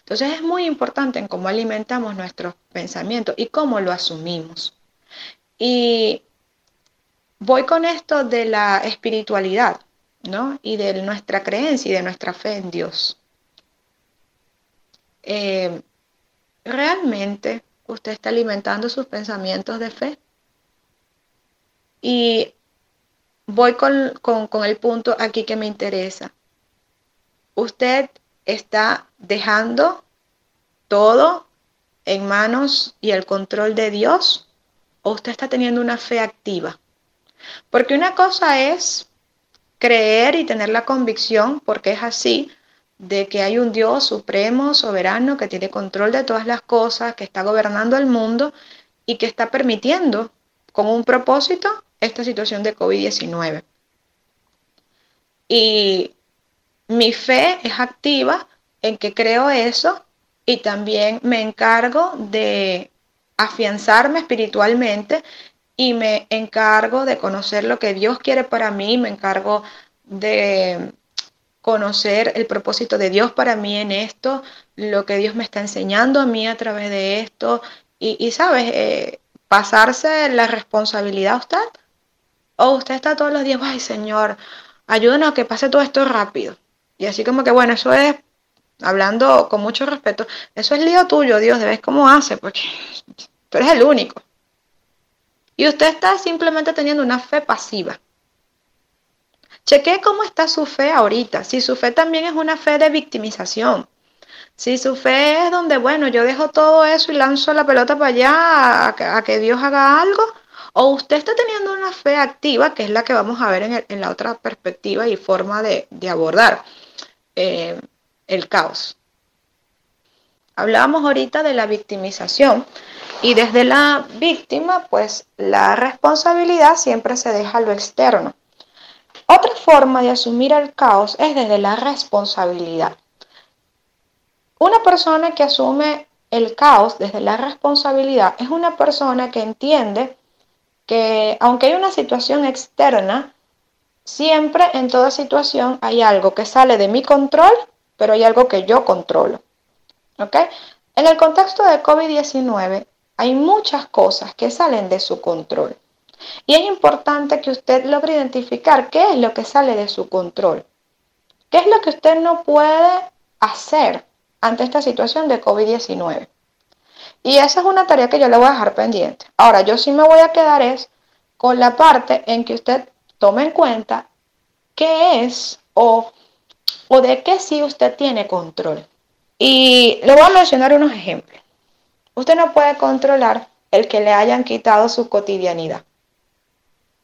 D: Entonces es muy importante en cómo alimentamos nuestros pensamientos y cómo lo asumimos. Y voy con esto de la espiritualidad, ¿no? Y de nuestra creencia y de nuestra fe en Dios. Eh, ¿realmente usted está alimentando sus pensamientos de fe? Y voy con, el punto aquí que me interesa. ¿Usted está dejando todo en manos y el control de Dios o usted está teniendo una fe activa? Porque una cosa es creer y tener la convicción, porque es así, de que hay un Dios supremo, soberano, que tiene control de todas las cosas, que está gobernando el mundo y que está permitiendo con un propósito esta situación de COVID-19. Y mi fe es activa en que creo eso y también me encargo de afianzarme espiritualmente y me encargo de conocer lo que Dios quiere para mí, me encargo de conocer el propósito de Dios para mí en esto, lo que Dios me está enseñando a mí a través de esto, y, sabes, eh, pasarse la responsabilidad a usted, o usted está todos los días, ay Señor, ayúdenos a que pase todo esto rápido. Y así como que, bueno, eso es, hablando con mucho respeto, eso es lío tuyo, Dios, de cómo hace, porque tú eres el único. Y usted está simplemente teniendo una fe pasiva. Cheque cómo está su fe ahorita. Si su fe también es una fe de victimización. Si su fe es donde, bueno, yo dejo todo eso y lanzo la pelota para allá a, que Dios haga algo. O usted está teniendo una fe activa, que es la que vamos a ver en, la otra perspectiva y forma de, abordar eh, el caos. Hablábamos ahorita de la victimización y desde la víctima, pues la responsabilidad siempre se deja a lo externo. Otra forma de asumir el caos es desde la responsabilidad. Una persona que asume el caos desde la responsabilidad es una persona que entiende que aunque hay una situación externa, siempre en toda situación hay algo que sale de mi control, pero hay algo que yo controlo. ¿Ok? En el contexto de COVID-19 hay muchas cosas que salen de su control. Y es importante que usted logre identificar qué es lo que sale de su control. ¿Qué es lo que usted no puede hacer ante esta situación de COVID-19? Y esa es una tarea que yo le voy a dejar pendiente. Ahora, yo sí me voy a quedar es con la parte en que usted tome en cuenta qué es o, o de qué sí usted tiene control. Y le voy a mencionar unos ejemplos. Usted no puede controlar el que le hayan quitado su cotidianidad,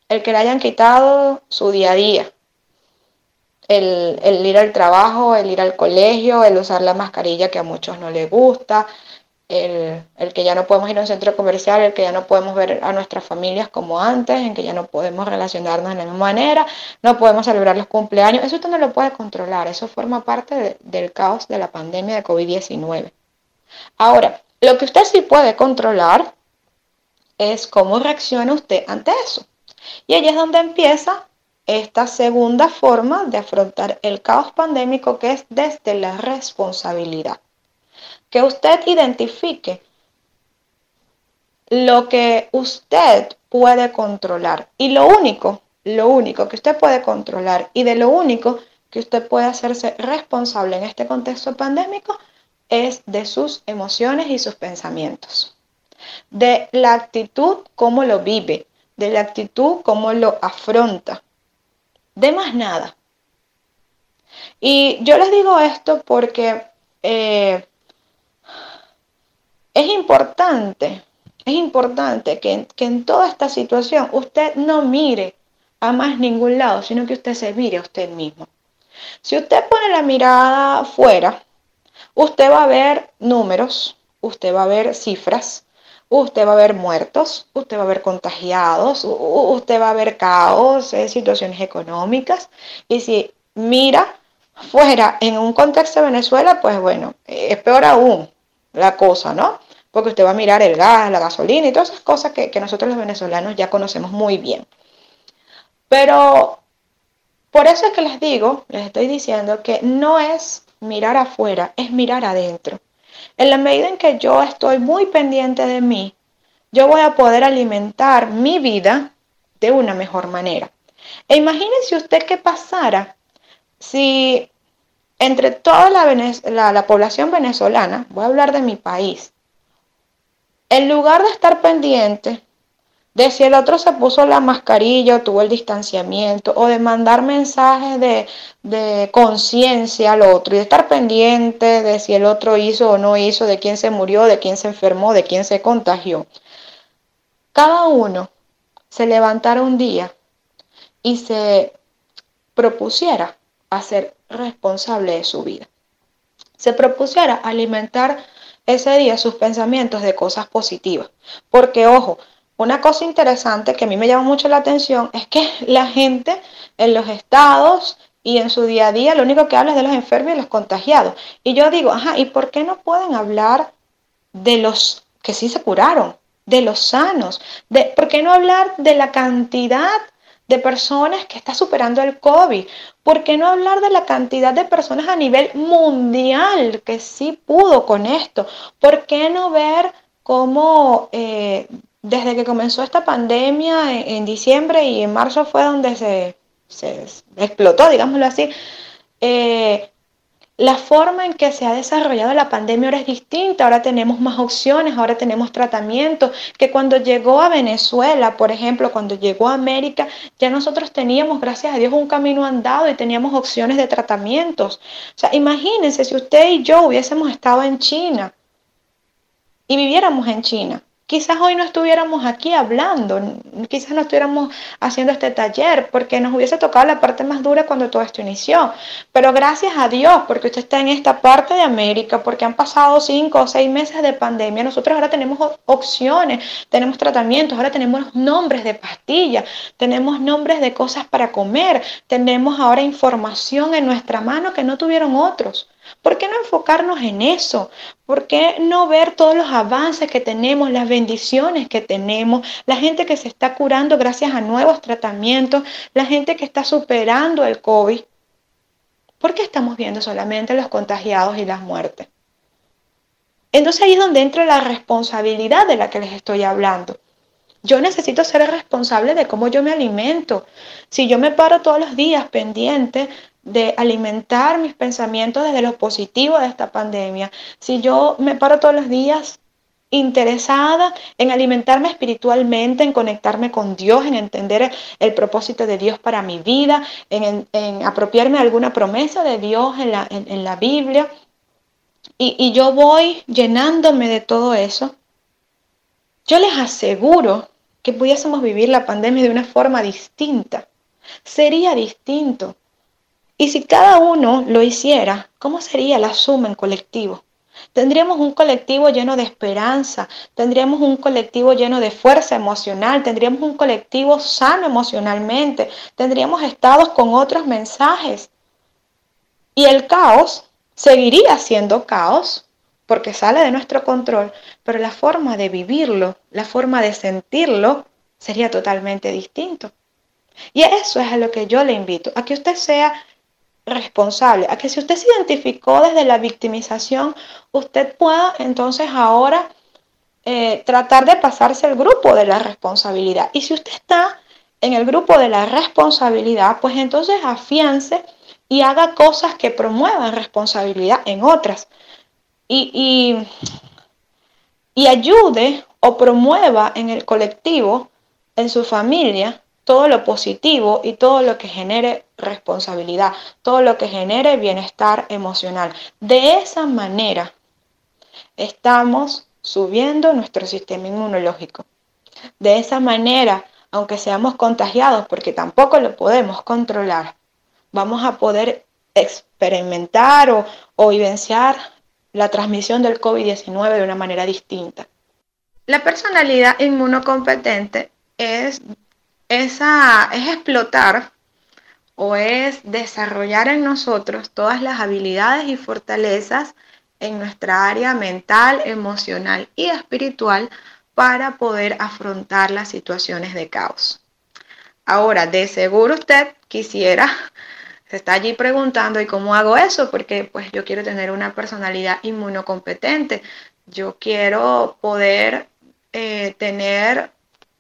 D: el que le hayan quitado su día a día, el, ir al trabajo, el ir al colegio, el usar la mascarilla que a muchos no les gusta, el, que ya no podemos ir a un centro comercial, el que ya no podemos ver a nuestras familias como antes, en que ya no podemos relacionarnos de la misma manera, no podemos celebrar los cumpleaños, eso usted no lo puede controlar, eso forma parte del caos de la pandemia de COVID-19. Ahora, lo que usted sí puede controlar es cómo reacciona usted ante eso. Y ahí es donde empieza esta segunda forma de afrontar el caos pandémico que es desde la responsabilidad que usted identifique lo que usted puede controlar. Y lo único, lo único que usted puede controlar y de lo único que usted puede hacerse responsable en este contexto pandémico es de sus emociones y sus pensamientos. De la actitud, cómo lo vive, de la actitud, cómo lo afronta. De más nada. Y yo les digo esto porque eh, es importante, es importante que, en toda esta situación usted no mire a más ningún lado, sino que usted se mire a usted mismo. Si usted pone la mirada fuera, usted va a ver números, usted va a ver cifras, usted va a ver muertos, usted va a ver contagiados, usted va a ver caos, eh, situaciones económicas. Y si mira fuera en un contexto de Venezuela, pues bueno, es peor aún la cosa, ¿no? porque usted va a mirar el gas, la gasolina y todas esas cosas que, nosotros los venezolanos ya conocemos muy bien. Pero por eso es que les digo, les estoy diciendo que no es mirar afuera, es mirar adentro. En la medida en que yo estoy muy pendiente de mí, yo voy a poder alimentar mi vida de una mejor manera. E imagínense usted qué pasara si entre toda la, la población venezolana, voy a hablar de mi país, en lugar de estar pendiente de si el otro se puso la mascarilla o tuvo el distanciamiento, o de mandar mensajes de, de conciencia al otro y de estar pendiente de si el otro hizo o no hizo, de quién se murió, de quién se enfermó, de quién se contagió. Cada uno se levantara un día y se propusiera a ser responsable de su vida. Se propusiera alimentar ese día sus pensamientos de cosas positivas. Porque, ojo, una cosa interesante que a mí me llama mucho la atención es que la gente en los estados y en su día a día lo único que habla es de los enfermos y los contagiados. Y yo digo, ajá, ¿y por qué no pueden hablar de los que sí se curaron, de los sanos? De, ¿Por qué no hablar de la cantidad de personas que está superando el COVID? ¿Por qué no hablar de la cantidad de personas a nivel mundial que sí pudo con esto? ¿Por qué no ver cómo eh, desde que comenzó esta pandemia en, diciembre y en marzo fue donde se, explotó, digámoslo así, eh, la forma en que se ha desarrollado la pandemia ahora es distinta, ahora tenemos más opciones, ahora tenemos tratamientos, que cuando llegó a Venezuela, por ejemplo, cuando llegó a América, ya nosotros teníamos, gracias a Dios, un camino andado y teníamos opciones de tratamientos. O sea, imagínense si usted y yo hubiésemos estado en China y viviéramos en China. Quizás hoy no estuviéramos aquí hablando, quizás no estuviéramos haciendo este taller, porque nos hubiese tocado la parte más dura cuando todo esto inició. Pero gracias a Dios, porque usted está en esta parte de América, porque han pasado cinco o seis meses de pandemia, nosotros ahora tenemos opciones, tenemos tratamientos, ahora tenemos nombres de pastillas, tenemos nombres de cosas para comer, tenemos ahora información en nuestra mano que no tuvieron otros. ¿Por qué no enfocarnos en eso? ¿Por qué no ver todos los avances que tenemos, las bendiciones que tenemos, la gente que se está curando gracias a nuevos tratamientos, la gente que está superando el COVID? ¿Por qué estamos viendo solamente los contagiados y las muertes? Entonces ahí es donde entra la responsabilidad de la que les estoy hablando. Yo necesito ser responsable de cómo yo me alimento. Si yo me paro todos los días pendiente de alimentar mis pensamientos desde lo positivo de esta pandemia, si yo me paro todos los días interesada en alimentarme espiritualmente, en conectarme con Dios, en entender el propósito de Dios para mi vida, en, apropiarme de alguna promesa de Dios en la, en, la Biblia, y, y yo voy llenándome de todo eso, yo les aseguro que pudiésemos vivir la pandemia de una forma distinta. Sería distinto. Y si cada uno lo hiciera, ¿cómo sería la suma en colectivo? Tendríamos un colectivo lleno de esperanza, tendríamos un colectivo lleno de fuerza emocional, tendríamos un colectivo sano emocionalmente, tendríamos estados con otros mensajes. Y el caos seguiría siendo caos porque sale de nuestro control, pero la forma de vivirlo, la forma de sentirlo, sería totalmente distinto. Y eso es a lo que yo le invito, a que usted sea responsable, a que si usted se identificó desde la victimización, usted pueda entonces ahora eh, tratar de pasarse el grupo de la responsabilidad. Y si usted está en el grupo de la responsabilidad, pues entonces afiance y haga cosas que promuevan responsabilidad en otras. Y, y, y ayude o promueva en el colectivo, en su familia, todo lo positivo y todo lo que genere responsabilidad, todo lo que genere bienestar emocional. De esa manera estamos subiendo nuestro sistema inmunológico. De esa manera, aunque seamos contagiados, porque tampoco lo podemos controlar, vamos a poder experimentar o, o vivenciar la transmisión del COVID-19 de una manera distinta. La personalidad inmunocompetente es esa, es explotar o es desarrollar en nosotros todas las habilidades y fortalezas en nuestra área mental, emocional y espiritual para poder afrontar las situaciones de caos. Ahora, de seguro usted quisiera, se está allí preguntando, ¿y cómo hago eso? Porque pues yo quiero tener una personalidad inmunocompetente, yo quiero poder eh, tener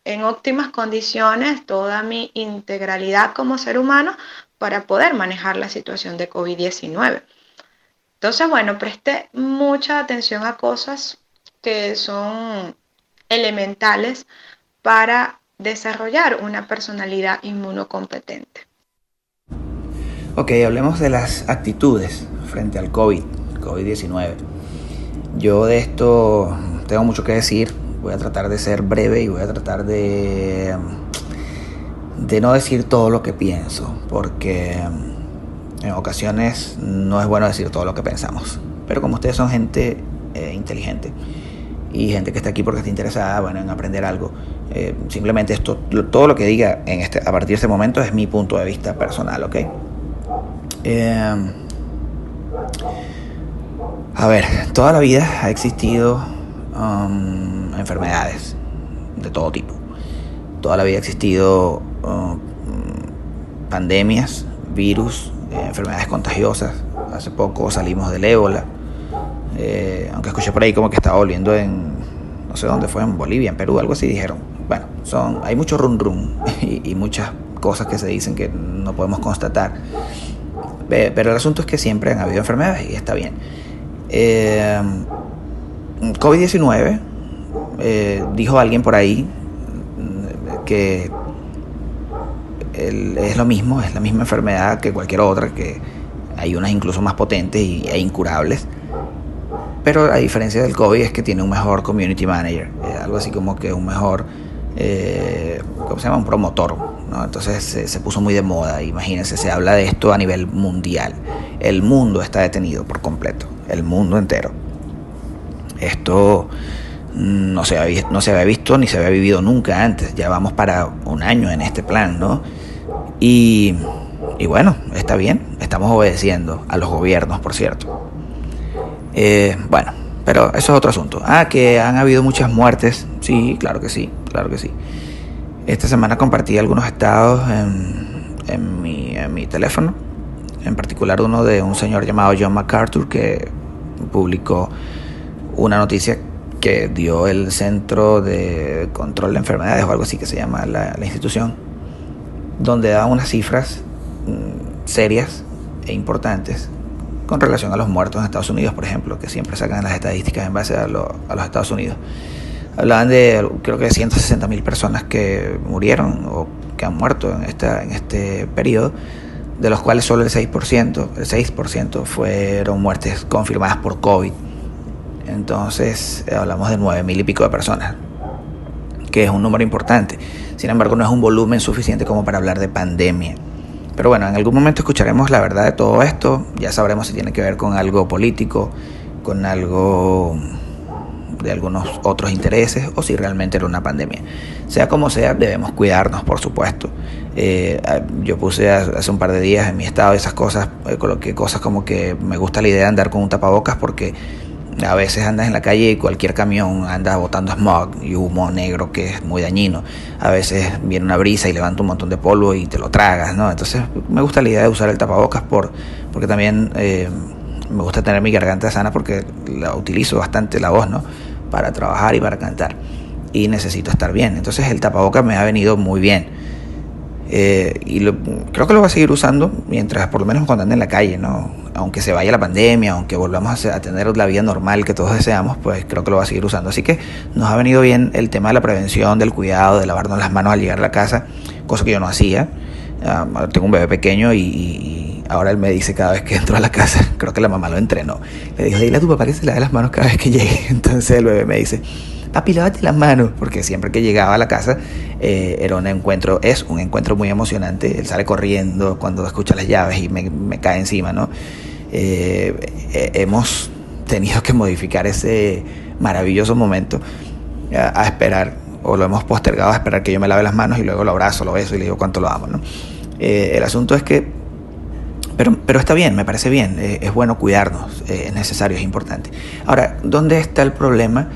D: en óptimas condiciones toda mi integralidad como ser humano para poder manejar la situación de COVID-19. Entonces, bueno, preste mucha atención a cosas que son elementales para desarrollar una personalidad inmunocompetente.
C: Ok, hablemos de las actitudes frente al COVID, COVID-19. Yo de esto tengo mucho que decir, voy a tratar de ser breve y voy a tratar de, de no decir todo lo que pienso, porque en ocasiones no es bueno decir todo lo que pensamos. Pero como ustedes son gente eh, inteligente y gente que está aquí porque está interesada bueno, en aprender algo, eh, simplemente esto, todo lo que diga en este, a partir de este momento es mi punto de vista personal, ¿ok? Eh, a ver, toda la vida ha existido um, enfermedades de todo tipo. Toda la vida ha existido uh, pandemias, virus, eh, enfermedades contagiosas. Hace poco salimos del ébola. Eh, aunque escuché por ahí como que estaba volviendo en, no sé dónde fue, en Bolivia, en Perú, algo así dijeron. Bueno, son, hay mucho rum rum y, muchas cosas que se dicen que no podemos constatar. Pero el asunto es que siempre han habido enfermedades y está bien. Eh, COVID-19 eh, dijo alguien por ahí que es lo mismo, es la misma enfermedad que cualquier otra, que hay unas incluso más potentes e incurables. pero a diferencia del COVID es que tiene un mejor community manager, algo así como que un mejor, eh, ¿cómo se llama? Un promotor. Entonces se puso muy de moda, imagínense, se habla de esto a nivel mundial. El mundo está detenido por completo, el mundo entero. Esto no se, había, no se había visto ni se había vivido nunca antes, ya vamos para un año en este plan, ¿no? Y, y bueno, está bien, estamos obedeciendo a los gobiernos, por cierto. Eh, bueno, pero eso es otro asunto. Ah, que han habido muchas muertes. Sí, claro que sí, claro que sí. Esta semana compartí algunos estados en, en, mi, en mi teléfono. En particular uno de un señor llamado John MacArthur que publicó una noticia que dio el Centro de Control de Enfermedades o algo así que se llama la, institución, donde da unas cifras mm, serias e importantes con relación a los muertos en Estados Unidos, por ejemplo, que siempre sacan las estadísticas en base a, los Estados Unidos. Hablaban de, creo que 160 mil personas que murieron o que han muerto en, esta, en este periodo, de los cuales solo el 6%, el 6% fueron muertes confirmadas por COVID. Entonces hablamos de 9 mil y pico de personas, que es un número importante. Sin embargo, no es un volumen suficiente como para hablar de pandemia. Pero bueno, en algún momento escucharemos la verdad de todo esto, ya sabremos si tiene que ver con algo político, con algo de algunos otros intereses o si realmente era una pandemia. Sea como sea, debemos cuidarnos, por supuesto. Eh, yo puse hace un par de días en mi estado esas cosas, eh, coloqué cosas como que me gusta la idea de andar con un tapabocas porque a veces andas en la calle y cualquier camión anda botando smog y humo negro que es muy dañino. A veces viene una brisa y levanta un montón de polvo y te lo tragas, ¿no? Entonces me gusta la idea de usar el tapabocas por, porque también eh, me gusta tener mi garganta sana porque la utilizo bastante la voz, ¿no? Para trabajar y para cantar. Y necesito estar bien. Entonces el tapabocas me ha venido muy bien. Eh, y creo que lo voy a seguir usando mientras, por lo menos cuando ande en la calle, ¿no? aunque se vaya la pandemia, aunque volvamos a tener la vida normal que todos deseamos, pues creo que lo va a seguir usando. Así que nos ha venido bien el tema de la prevención, del cuidado, de lavarnos las manos al llegar a la casa, cosa que yo no hacía. Ah, tengo un bebé pequeño y, ahora él me dice cada vez que entro a la casa, creo que la mamá lo entrenó. Le dijo, dile a tu papá que se lave las manos cada vez que llegue. Entonces el bebé me dice, papi, lávate las manos, porque siempre que llegaba a la casa eh, era un encuentro, es un encuentro muy emocionante. Él sale corriendo cuando escucha las llaves y me, cae encima, ¿no? Eh, hemos tenido que modificar ese maravilloso momento a, esperar, o lo hemos postergado a esperar que yo me lave las manos y luego lo abrazo, lo beso y le digo cuánto lo amo. ¿no? Eh, el asunto es que, pero, pero está bien, me parece bien, eh, es bueno cuidarnos, es necesario, es importante. Ahora, ¿dónde está el problema?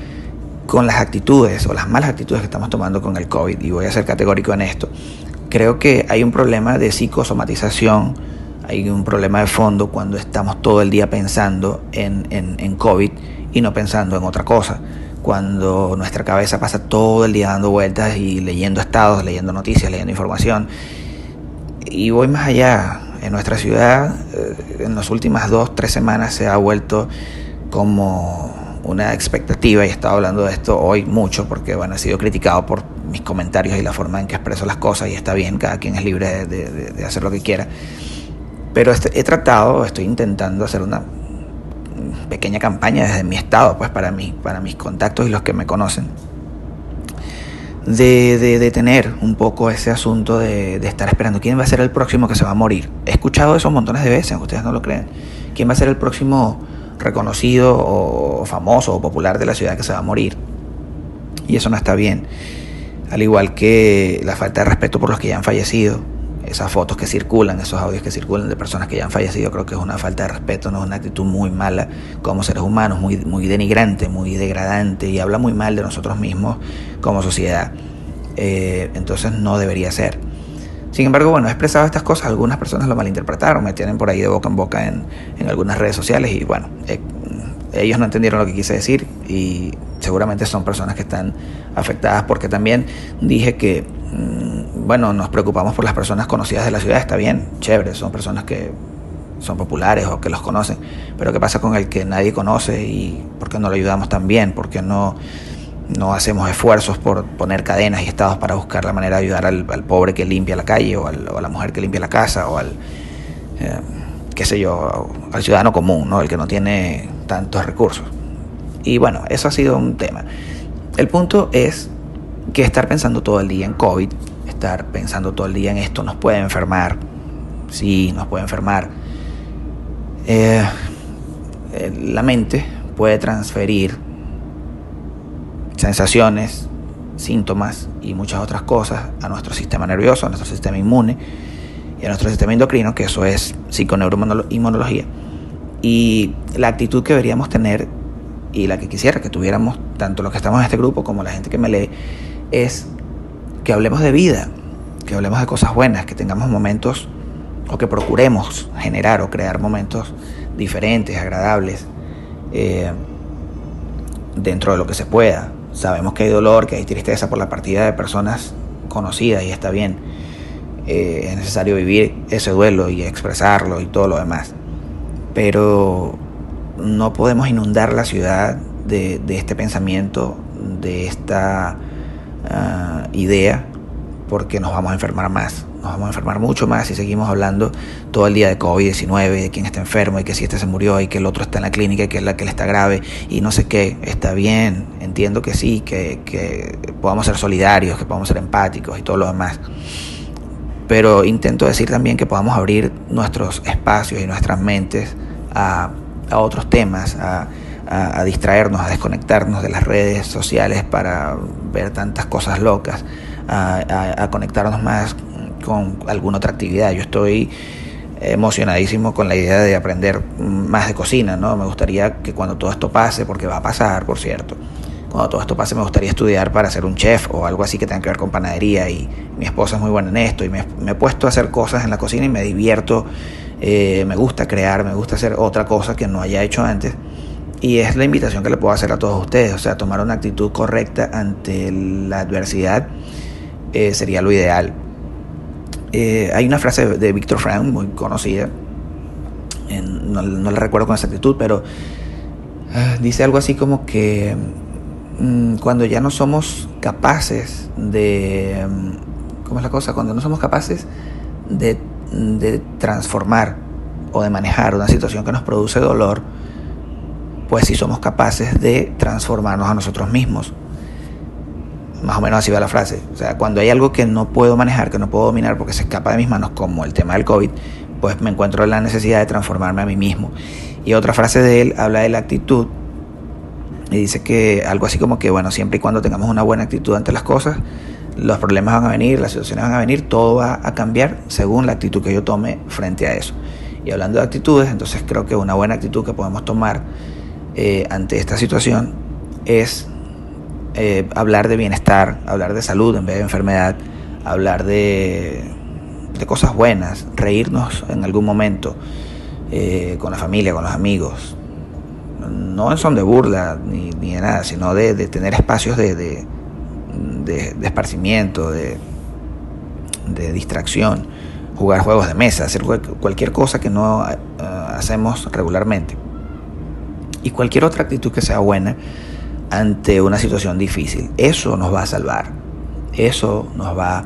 C: Con las actitudes o las malas actitudes que estamos tomando con el COVID, y voy a ser categórico en esto, creo que hay un problema de psicosomatización hay un problema de fondo cuando estamos todo el día pensando en, en, COVID y no pensando en otra cosa. Cuando nuestra cabeza pasa todo el día dando vueltas y leyendo estados, leyendo noticias, leyendo información. Y voy más allá. En nuestra ciudad, eh, en las últimas dos, tres semanas se ha vuelto como una expectativa, y he estado hablando de esto hoy mucho porque bueno, he sido criticado por mis comentarios y la forma en que expreso las cosas y está bien, cada quien es libre de, hacer lo que quiera pero este, he tratado, estoy intentando hacer una pequeña campaña desde mi estado, pues para mí, para mis contactos y los que me conocen, de, de, tener un poco ese asunto de, estar esperando quién va a ser el próximo que se va a morir. He escuchado eso montones de veces, ustedes no lo creen. ¿Quién va a ser el próximo reconocido o famoso o popular de la ciudad que se va a morir? Y eso no está bien. Al igual que la falta de respeto por los que ya han fallecido esas fotos que circulan, esos audios que circulan de personas que ya han fallecido, creo que es una falta de respeto, no es una actitud muy mala como seres humanos, muy, muy denigrante, muy degradante y habla muy mal de nosotros mismos como sociedad. Eh, entonces no debería ser. Sin embargo, bueno, he expresado estas cosas, algunas personas lo malinterpretaron, me tienen por ahí de boca en boca en, en algunas redes sociales y bueno, eh, ellos no entendieron lo que quise decir y seguramente son personas que están afectadas porque también dije que mm, bueno, nos preocupamos por las personas conocidas de la ciudad, está bien, chévere, son personas que son populares o que los conocen, pero ¿qué pasa con el que nadie conoce y por qué no lo ayudamos también? ¿Por qué no, no hacemos esfuerzos por poner cadenas y estados para buscar la manera de ayudar al, pobre que limpia la calle o, a la mujer que limpia la casa o al, eh, qué sé yo, al ciudadano común, ¿no? el que no tiene tantos recursos? Y bueno, eso ha sido un tema. El punto es que estar pensando todo el día en COVID, estar pensando todo el día en esto nos puede enfermar. Sí, nos puede enfermar. Eh, eh, la mente puede transferir sensaciones, síntomas y muchas otras cosas a nuestro sistema nervioso, a nuestro sistema inmune y a nuestro sistema endocrino, que eso es psiconeuroinmunología. Y la actitud que deberíamos tener y la que quisiera que tuviéramos, tanto los que estamos en este grupo como la gente que me lee, es que hablemos de vida, que hablemos de cosas buenas, que tengamos momentos o que procuremos generar o crear momentos diferentes, agradables, eh, dentro de lo que se pueda. Sabemos que hay dolor, que hay tristeza por la partida de personas conocidas y está bien. Eh, es necesario vivir ese duelo y expresarlo y todo lo demás. Pero no podemos inundar la ciudad de, este pensamiento, de esta ah, idea, porque nos vamos a enfermar más nos vamos a enfermar mucho más si seguimos hablando todo el día de COVID-19, de quién está enfermo y que si este se murió y que el otro está en la clínica y que, la, que él está grave y no sé qué. Está bien, entiendo que sí, que, que podamos ser solidarios, que podamos ser empáticos y todo lo demás. Pero intento decir también que podamos abrir nuestros espacios y nuestras mentes a, a otros temas, a, a, distraernos, a desconectarnos de las redes sociales para ver tantas cosas locas, a, conectarnos más con alguna otra actividad. Yo estoy emocionadísimo con la idea de aprender más de cocina, ¿no? Me gustaría que cuando todo esto pase, porque va a pasar, por cierto, cuando todo esto pase me gustaría estudiar para ser un chef o algo así que tenga que ver con panadería y mi esposa es muy buena en esto y me, he puesto a hacer cosas en la cocina y me divierto, eh, me gusta crear, me gusta hacer otra cosa que no haya hecho antes y es la invitación que le puedo hacer a todos ustedes, o sea, tomar una actitud correcta ante la adversidad eh, sería lo ideal. Eh, hay una frase de Víctor Frank muy conocida, no, la recuerdo con exactitud, pero ah, dice algo así como que mm, cuando ya no somos capaces de... Mm, ¿Cómo es la cosa? Cuando no somos capaces de, de transformar o de manejar una situación que nos produce dolor, pues si somos capaces de transformarnos a nosotros mismos. Más o menos así va la frase. O sea, cuando hay algo que no puedo manejar, que no puedo dominar porque se escapa de mis manos, como el tema del COVID, pues me encuentro en la necesidad de transformarme a mí mismo. Y otra frase de él habla de la actitud y dice que algo así como que, bueno, siempre y cuando tengamos una buena actitud ante las cosas, los problemas van a venir, las situaciones van a venir, todo va a cambiar según la actitud que yo tome frente a eso. Y hablando de actitudes, entonces creo que una buena actitud que podemos tomar eh, ante esta situación es eh, hablar de bienestar, hablar de salud en vez de enfermedad, hablar de, de cosas buenas, reírnos en algún momento eh, con la familia, con los amigos. No son de burla ni, ni de nada, sino de, de tener espacios de, de, de, esparcimiento, de, de distracción, jugar juegos de mesa, hacer cualquier cosa que no hacemos regularmente. Y cualquier otra actitud que sea buena ante una situación difícil. Eso nos va a salvar, eso nos va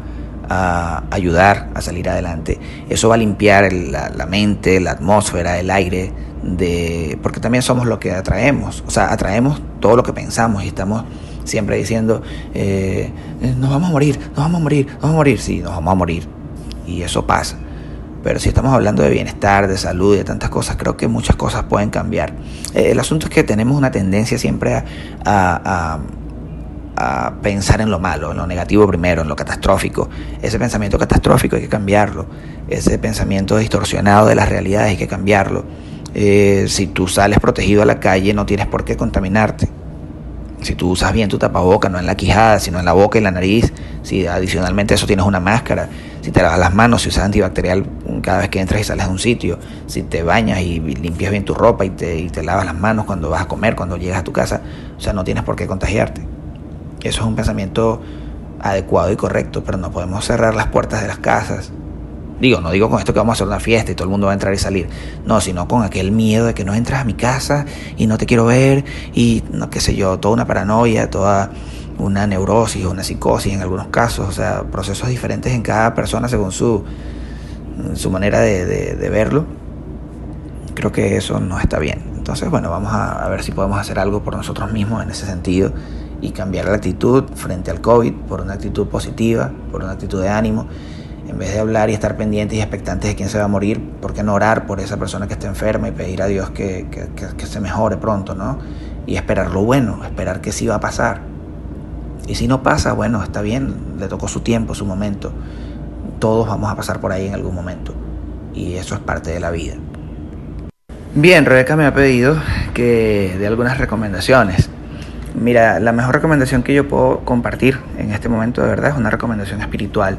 C: a ayudar a salir adelante, eso va a limpiar la, mente, la atmósfera, el aire, de, porque también somos lo que atraemos, o sea, atraemos todo lo que pensamos y estamos siempre diciendo, eh, nos vamos a morir, nos vamos a morir, nos vamos a morir, sí, nos vamos a morir, y eso pasa. Pero si estamos hablando de bienestar, de salud de tantas cosas, creo que muchas cosas pueden cambiar. Eh, el asunto es que tenemos una tendencia siempre a, a, a, pensar en lo malo, en lo negativo primero, en lo catastrófico. Ese pensamiento catastrófico hay que cambiarlo. Ese pensamiento distorsionado de las realidades hay que cambiarlo. Eh, si tú sales protegido a la calle, no tienes por qué contaminarte si tú usas bien tu tapaboca, no en la quijada, sino en la boca y la nariz, si adicionalmente eso tienes una máscara, si te lavas las manos, si usas antibacterial cada vez que entras y sales de un sitio, si te bañas y limpias bien tu ropa y te, y te lavas las manos cuando vas a comer, cuando llegas a tu casa, o sea, no tienes por qué contagiarte. Eso es un pensamiento adecuado y correcto, pero no podemos cerrar las puertas de las casas, Digo, no digo con esto que vamos a hacer una fiesta y todo el mundo va a entrar y salir. No, sino con aquel miedo de que no entras a mi casa y no te quiero ver y no qué sé yo, toda una paranoia, toda una neurosis una psicosis en algunos casos, o sea, procesos diferentes en cada persona según su, su manera de, verlo. Creo que eso no está bien. Entonces, bueno, vamos a, ver si podemos hacer algo por nosotros mismos en ese sentido y cambiar la actitud frente al COVID por una actitud positiva, por una actitud de ánimo. En vez de hablar y estar pendientes y expectantes de quién se va a morir, ¿por qué no orar por esa persona que está enferma y pedir a Dios que, que se mejore pronto, ¿no? Y esperar lo bueno, esperar que sí va a pasar. Y si no pasa, bueno, está bien, le tocó su tiempo, su momento. Todos vamos a pasar por ahí en algún momento. Y eso es parte de la vida. Bien, Rebeca me ha pedido que dé algunas recomendaciones. Mira, la mejor recomendación que yo puedo compartir en este momento de verdad es una recomendación espiritual.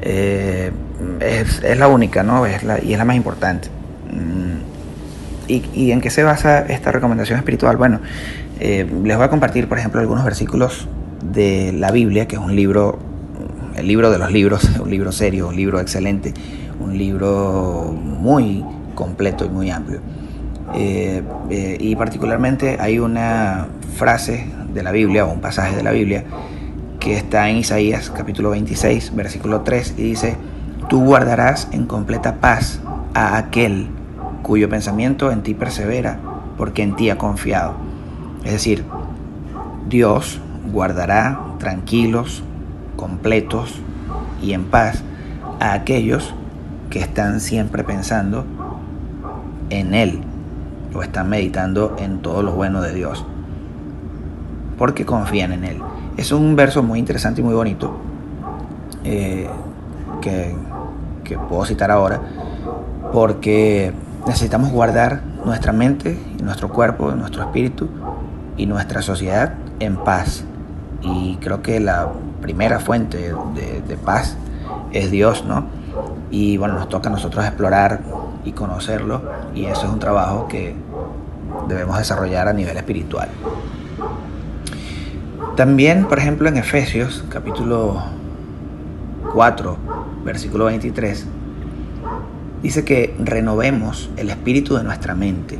C: Eh, es, la única, ¿no? Es la, y es la más importante. Mm, ¿Y, en qué se basa esta recomendación espiritual? Bueno, eh, les voy a compartir, por ejemplo, algunos versículos de la Biblia, que es un libro, el libro de los libros, un libro serio, un libro excelente, un libro muy completo y muy amplio. Eh, eh, y particularmente hay una frase de la Biblia o un pasaje de la Biblia que está en Isaías capítulo 26, versículo 3 y dice, tú guardarás en completa paz a aquel cuyo pensamiento en ti persevera, porque en ti ha confiado. Es decir, Dios guardará tranquilos, completos y en paz a aquellos que están siempre pensando en Él o están meditando en todo lo bueno de Dios, porque confían en Él. Es un verso muy interesante y muy bonito eh, que, que puedo citar ahora, porque necesitamos guardar nuestra mente, nuestro cuerpo, nuestro espíritu y nuestra sociedad en paz. Y creo que la primera fuente de, paz es Dios, ¿no? Y bueno, nos toca a nosotros explorar y conocerlo y eso es un trabajo que debemos desarrollar a nivel espiritual. También, por ejemplo, en Efesios capítulo 4, versículo 23, dice que renovemos el espíritu de nuestra mente.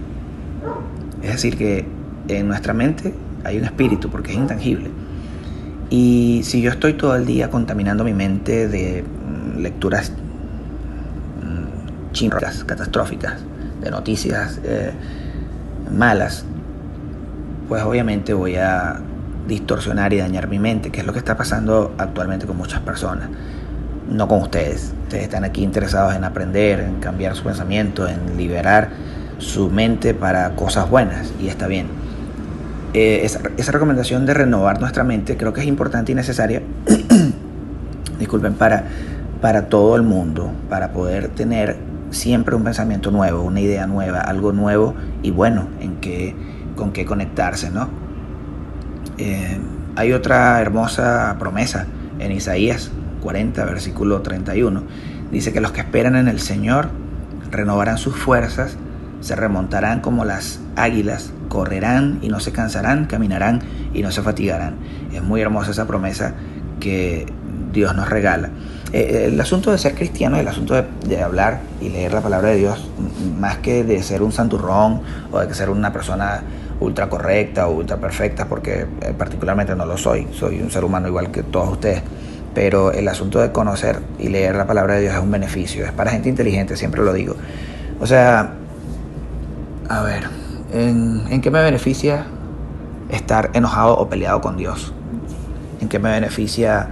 C: Es decir, que en nuestra mente hay un espíritu porque es intangible. Y si yo estoy todo el día contaminando mi mente de mm, lecturas chingas, catastróficas, de noticias eh, malas, pues obviamente voy a distorsionar y dañar mi mente, que es lo que está pasando actualmente con muchas personas. No con ustedes. Ustedes están aquí interesados en aprender, en cambiar su pensamiento, en liberar su mente para cosas buenas y está bien. Eh, esa, recomendación de renovar nuestra mente creo que es importante y necesaria, disculpen, para, para todo el mundo, para poder tener siempre un pensamiento nuevo, una idea nueva, algo nuevo y bueno en qué, con qué conectarse, ¿no? Eh, hay otra hermosa promesa en Isaías 40, versículo 31. Dice que los que esperan en el Señor renovarán sus fuerzas, se remontarán como las águilas, correrán y no se cansarán, caminarán y no se fatigarán. Es muy hermosa esa promesa que Dios nos regala. Eh, el asunto de ser cristiano, el asunto de, hablar y leer la palabra de Dios, más que de ser un santurrón o de ser una persona ultra correcta o ultra perfecta, porque eh, particularmente no lo soy, soy un ser humano igual que todos ustedes, pero el asunto de conocer y leer la palabra de Dios es un beneficio, es para gente inteligente, siempre lo digo. O sea, a ver, ¿en, qué me beneficia estar enojado o peleado con Dios? ¿En qué me beneficia...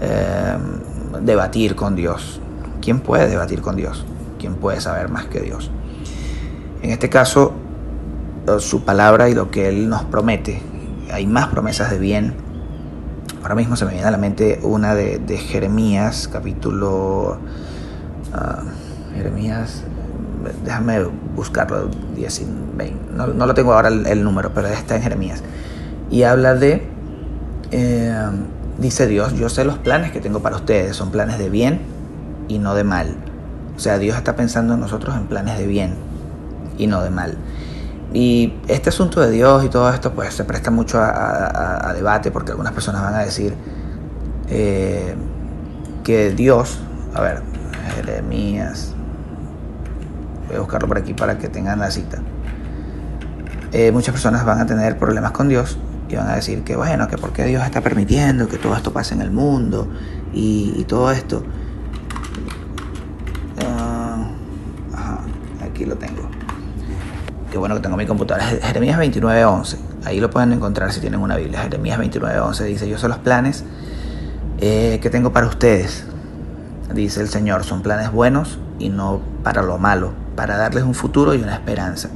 C: Eh, debatir con Dios. ¿Quién puede debatir con Dios? ¿Quién puede saber más que Dios? En este caso, eh, su palabra y lo que Él nos promete. Hay más promesas de bien. Ahora mismo se me viene a la mente una de, Jeremías, capítulo... Ah, Jeremías, déjame buscarlo, 10, 20, no, no, lo tengo ahora el, número, pero está en Jeremías. Y habla de... Eh, dice Dios, yo sé los planes que tengo para ustedes, son planes de bien y no de mal. O sea, Dios está pensando en nosotros en planes de bien y no de mal. Y este asunto de Dios y todo esto, pues se presta mucho a, debate porque algunas personas van a decir eh, que Dios, a ver, Jeremías, voy a buscarlo por aquí para que tengan la cita. Eh, muchas personas van a tener problemas con Dios y van a decir que bueno, que porque Dios está permitiendo que todo esto pase en el mundo y, todo esto. Ah, ajá, aquí lo tengo. qué bueno que tengo mi computadora, Jeremías 29.11. Ahí lo pueden encontrar si tienen una Biblia. Jeremías 29.11 dice, yo sé los planes eh, que tengo para ustedes, dice el Señor. Son planes buenos y no para lo malo, para darles un futuro y una esperanza.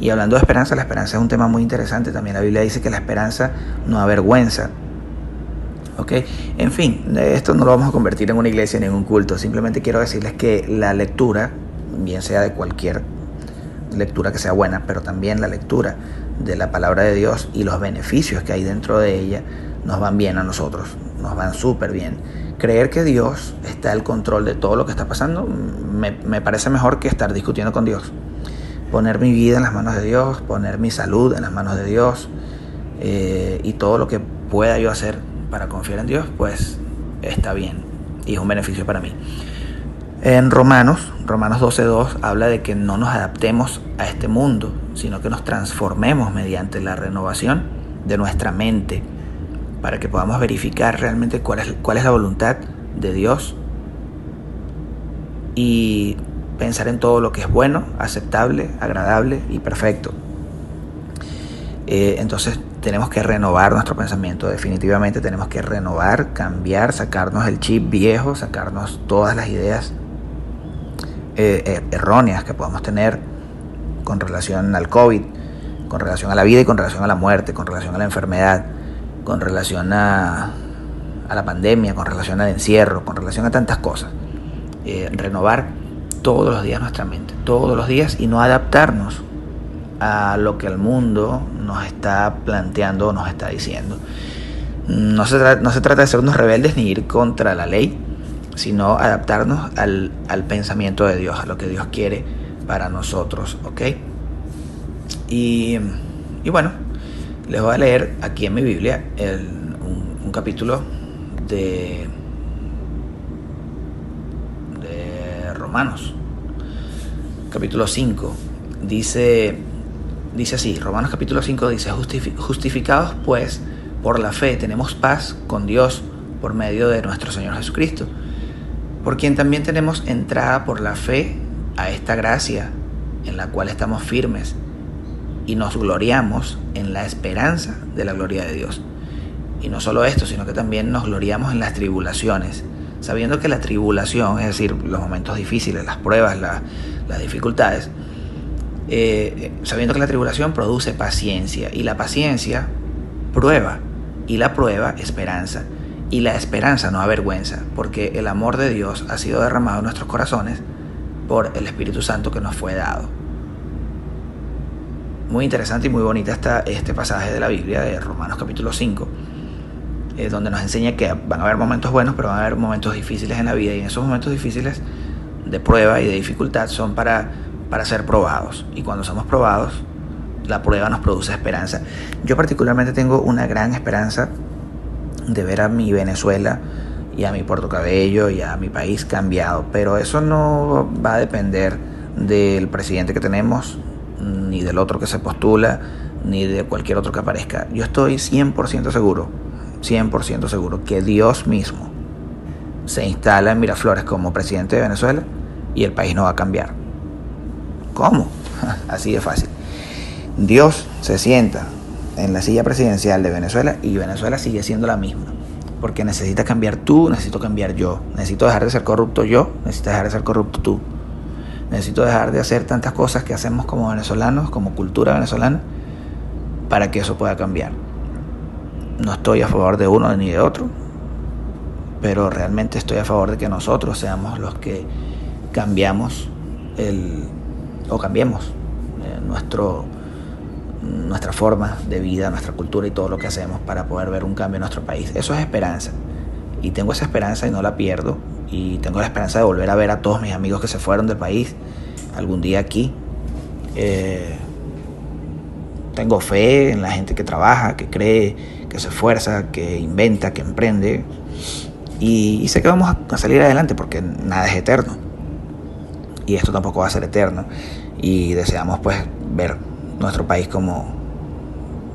C: Y hablando de esperanza, la esperanza es un tema muy interesante. También la Biblia dice que la esperanza no avergüenza. ¿Ok? En fin, esto no lo vamos a convertir en una iglesia ni en un culto. Simplemente quiero decirles que la lectura, bien sea de cualquier lectura que sea buena, pero también la lectura de la palabra de Dios y los beneficios que hay dentro de ella nos van bien a nosotros, nos van súper bien. Creer que Dios está al control de todo lo que está pasando me, me, parece mejor que estar discutiendo con Dios. Poner mi vida en las manos de Dios, poner mi salud en las manos de Dios eh, y todo lo que pueda yo hacer para confiar en Dios, pues está bien y es un beneficio para mí. En Romanos, Romanos 12.2 habla de que no nos adaptemos a este mundo, sino que nos transformemos mediante la renovación de nuestra mente para que podamos verificar realmente cuál es, cuál es la voluntad de Dios y pensar en todo lo que es bueno, aceptable, agradable y perfecto. Eh, entonces tenemos que renovar nuestro pensamiento, definitivamente tenemos que renovar, cambiar, sacarnos el chip viejo, sacarnos todas las ideas eh, eh, erróneas que podamos tener con relación al COVID, con relación a la vida y con relación a la muerte, con relación a la enfermedad, con relación a, la pandemia, con relación al encierro, con relación a tantas cosas. Eh, renovar todos los días nuestra mente, todos los días y no adaptarnos a lo que el mundo nos está planteando o nos está diciendo. No se, no se trata de ser unos rebeldes ni ir contra la ley, sino adaptarnos al, pensamiento de Dios, a lo que Dios quiere para nosotros, ¿ok? Y, bueno, les voy a leer aquí en mi Biblia un, capítulo de, Romanos, capítulo 5, dice, dice así, Romanos capítulo 5 dice, justificados pues por la fe tenemos paz con Dios por medio de nuestro Señor Jesucristo por quien también tenemos entrada por la fe a esta gracia en la cual estamos firmes y nos gloriamos en la esperanza de la gloria de Dios. Y no solo esto, sino que también nos gloriamos en las tribulaciones, sabiendo que la tribulación, es decir, los momentos difíciles, las pruebas, las dificultades, eh, sabiendo que la tribulación produce paciencia y la paciencia prueba y la prueba esperanza y la esperanza no avergüenza, porque el amor de Dios ha sido derramado en nuestros corazones por el Espíritu Santo que nos fue dado. Muy interesante y muy bonita está este pasaje de la Biblia de Romanos capítulo 5, eh, donde nos enseña que van a haber momentos buenos, pero van a haber momentos difíciles en la vida y en esos momentos difíciles de prueba y de dificultad son para, para ser probados. Y cuando somos probados, la prueba nos produce esperanza. Yo particularmente tengo una gran esperanza de ver a mi Venezuela y a mi Puerto Cabello y a mi país cambiado. Pero eso no va a depender del presidente que tenemos, ni del otro que se postula, ni de cualquier otro que aparezca. Yo estoy 100% seguro, 100% seguro que Dios mismo se instala en Miraflores como presidente de Venezuela y el país no va a cambiar. ¿Cómo? Así de fácil. Dios se sienta en la silla presidencial de Venezuela y Venezuela sigue siendo la misma. Porque necesita cambiar tú, necesito cambiar yo. Necesito dejar de ser corrupto yo, necesito dejar de ser corrupto tú. Necesito dejar de hacer tantas cosas que hacemos como venezolanos, como cultura venezolana, para que eso pueda cambiar. No estoy a favor de uno ni de otro, pero realmente estoy a favor de que nosotros seamos los que cambiamos el, o cambiemos eh, nuestro nuestra forma de vida, nuestra cultura y todo lo que hacemos para poder ver un cambio en nuestro país. Eso es esperanza. Y tengo esa esperanza y no la pierdo. Y tengo la esperanza de volver a ver a todos mis amigos que se fueron del país algún día aquí. Eh, tengo fe en la gente que trabaja, que cree, que se esfuerza, que inventa, que emprende. Y, sé que vamos a salir adelante porque nada es eterno. Y esto tampoco va a ser eterno. Y deseamos pues ver nuestro país como,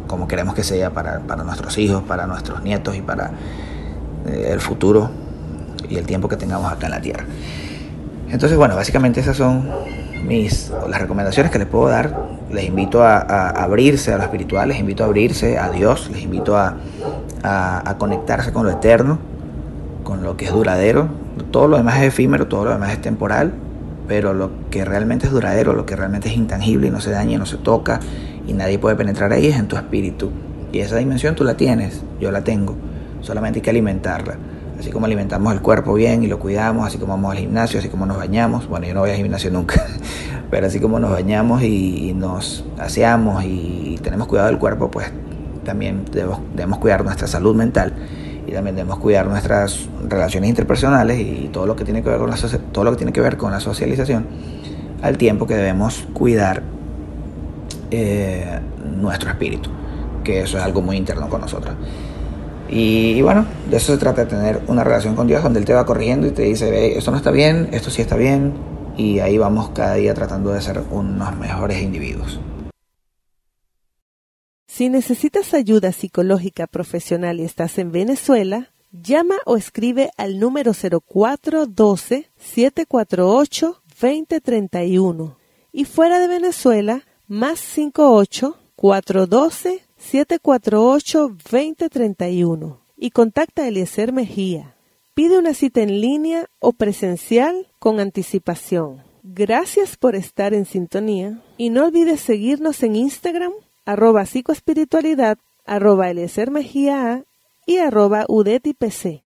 C: como queremos que sea para, nuestros hijos, para nuestros nietos y para eh, el futuro y el tiempo que tengamos acá en la tierra. Entonces, bueno, básicamente esas son mis, las recomendaciones que les puedo dar, les invito a, abrirse a lo espiritual, les invito a abrirse a Dios, les invito a, a, conectarse con lo eterno, con lo que es duradero. Todo lo demás es efímero, todo lo demás es temporal, pero lo que realmente es duradero, lo que realmente es intangible y no se daña, no se toca y nadie puede penetrar ahí es en tu espíritu. Y esa dimensión tú la tienes, yo la tengo, solamente hay que alimentarla. Así como alimentamos el cuerpo bien y lo cuidamos, así como vamos al gimnasio, así como nos bañamos. Bueno, yo no voy al gimnasio nunca, pero así como nos bañamos y, nos aseamos y tenemos cuidado del cuerpo, pues también debemos, cuidar nuestra salud mental y también debemos cuidar nuestras relaciones interpersonales y todo lo que tiene que ver con la, todo lo que tiene que ver con la socialización al tiempo que debemos cuidar eh, nuestro espíritu, que eso es algo muy interno con nosotros. Y, bueno, de eso se trata de tener una relación con Dios donde Él te va corrigiendo y te dice, esto no está bien, esto sí está bien, y ahí vamos cada día tratando de ser unos mejores individuos.
A: Si necesitas ayuda psicológica profesional y estás en Venezuela, llama o escribe al número 0412 2031 y fuera de Venezuela, más 58 412 748-2031 y contacta a Eliezer Mejía. Pide una cita en línea o presencial con anticipación. Gracias por estar en sintonía y no olvides seguirnos en Instagram, arroba psicoespiritualidad, arroba Eliezer Mejía y arroba UDETIPC.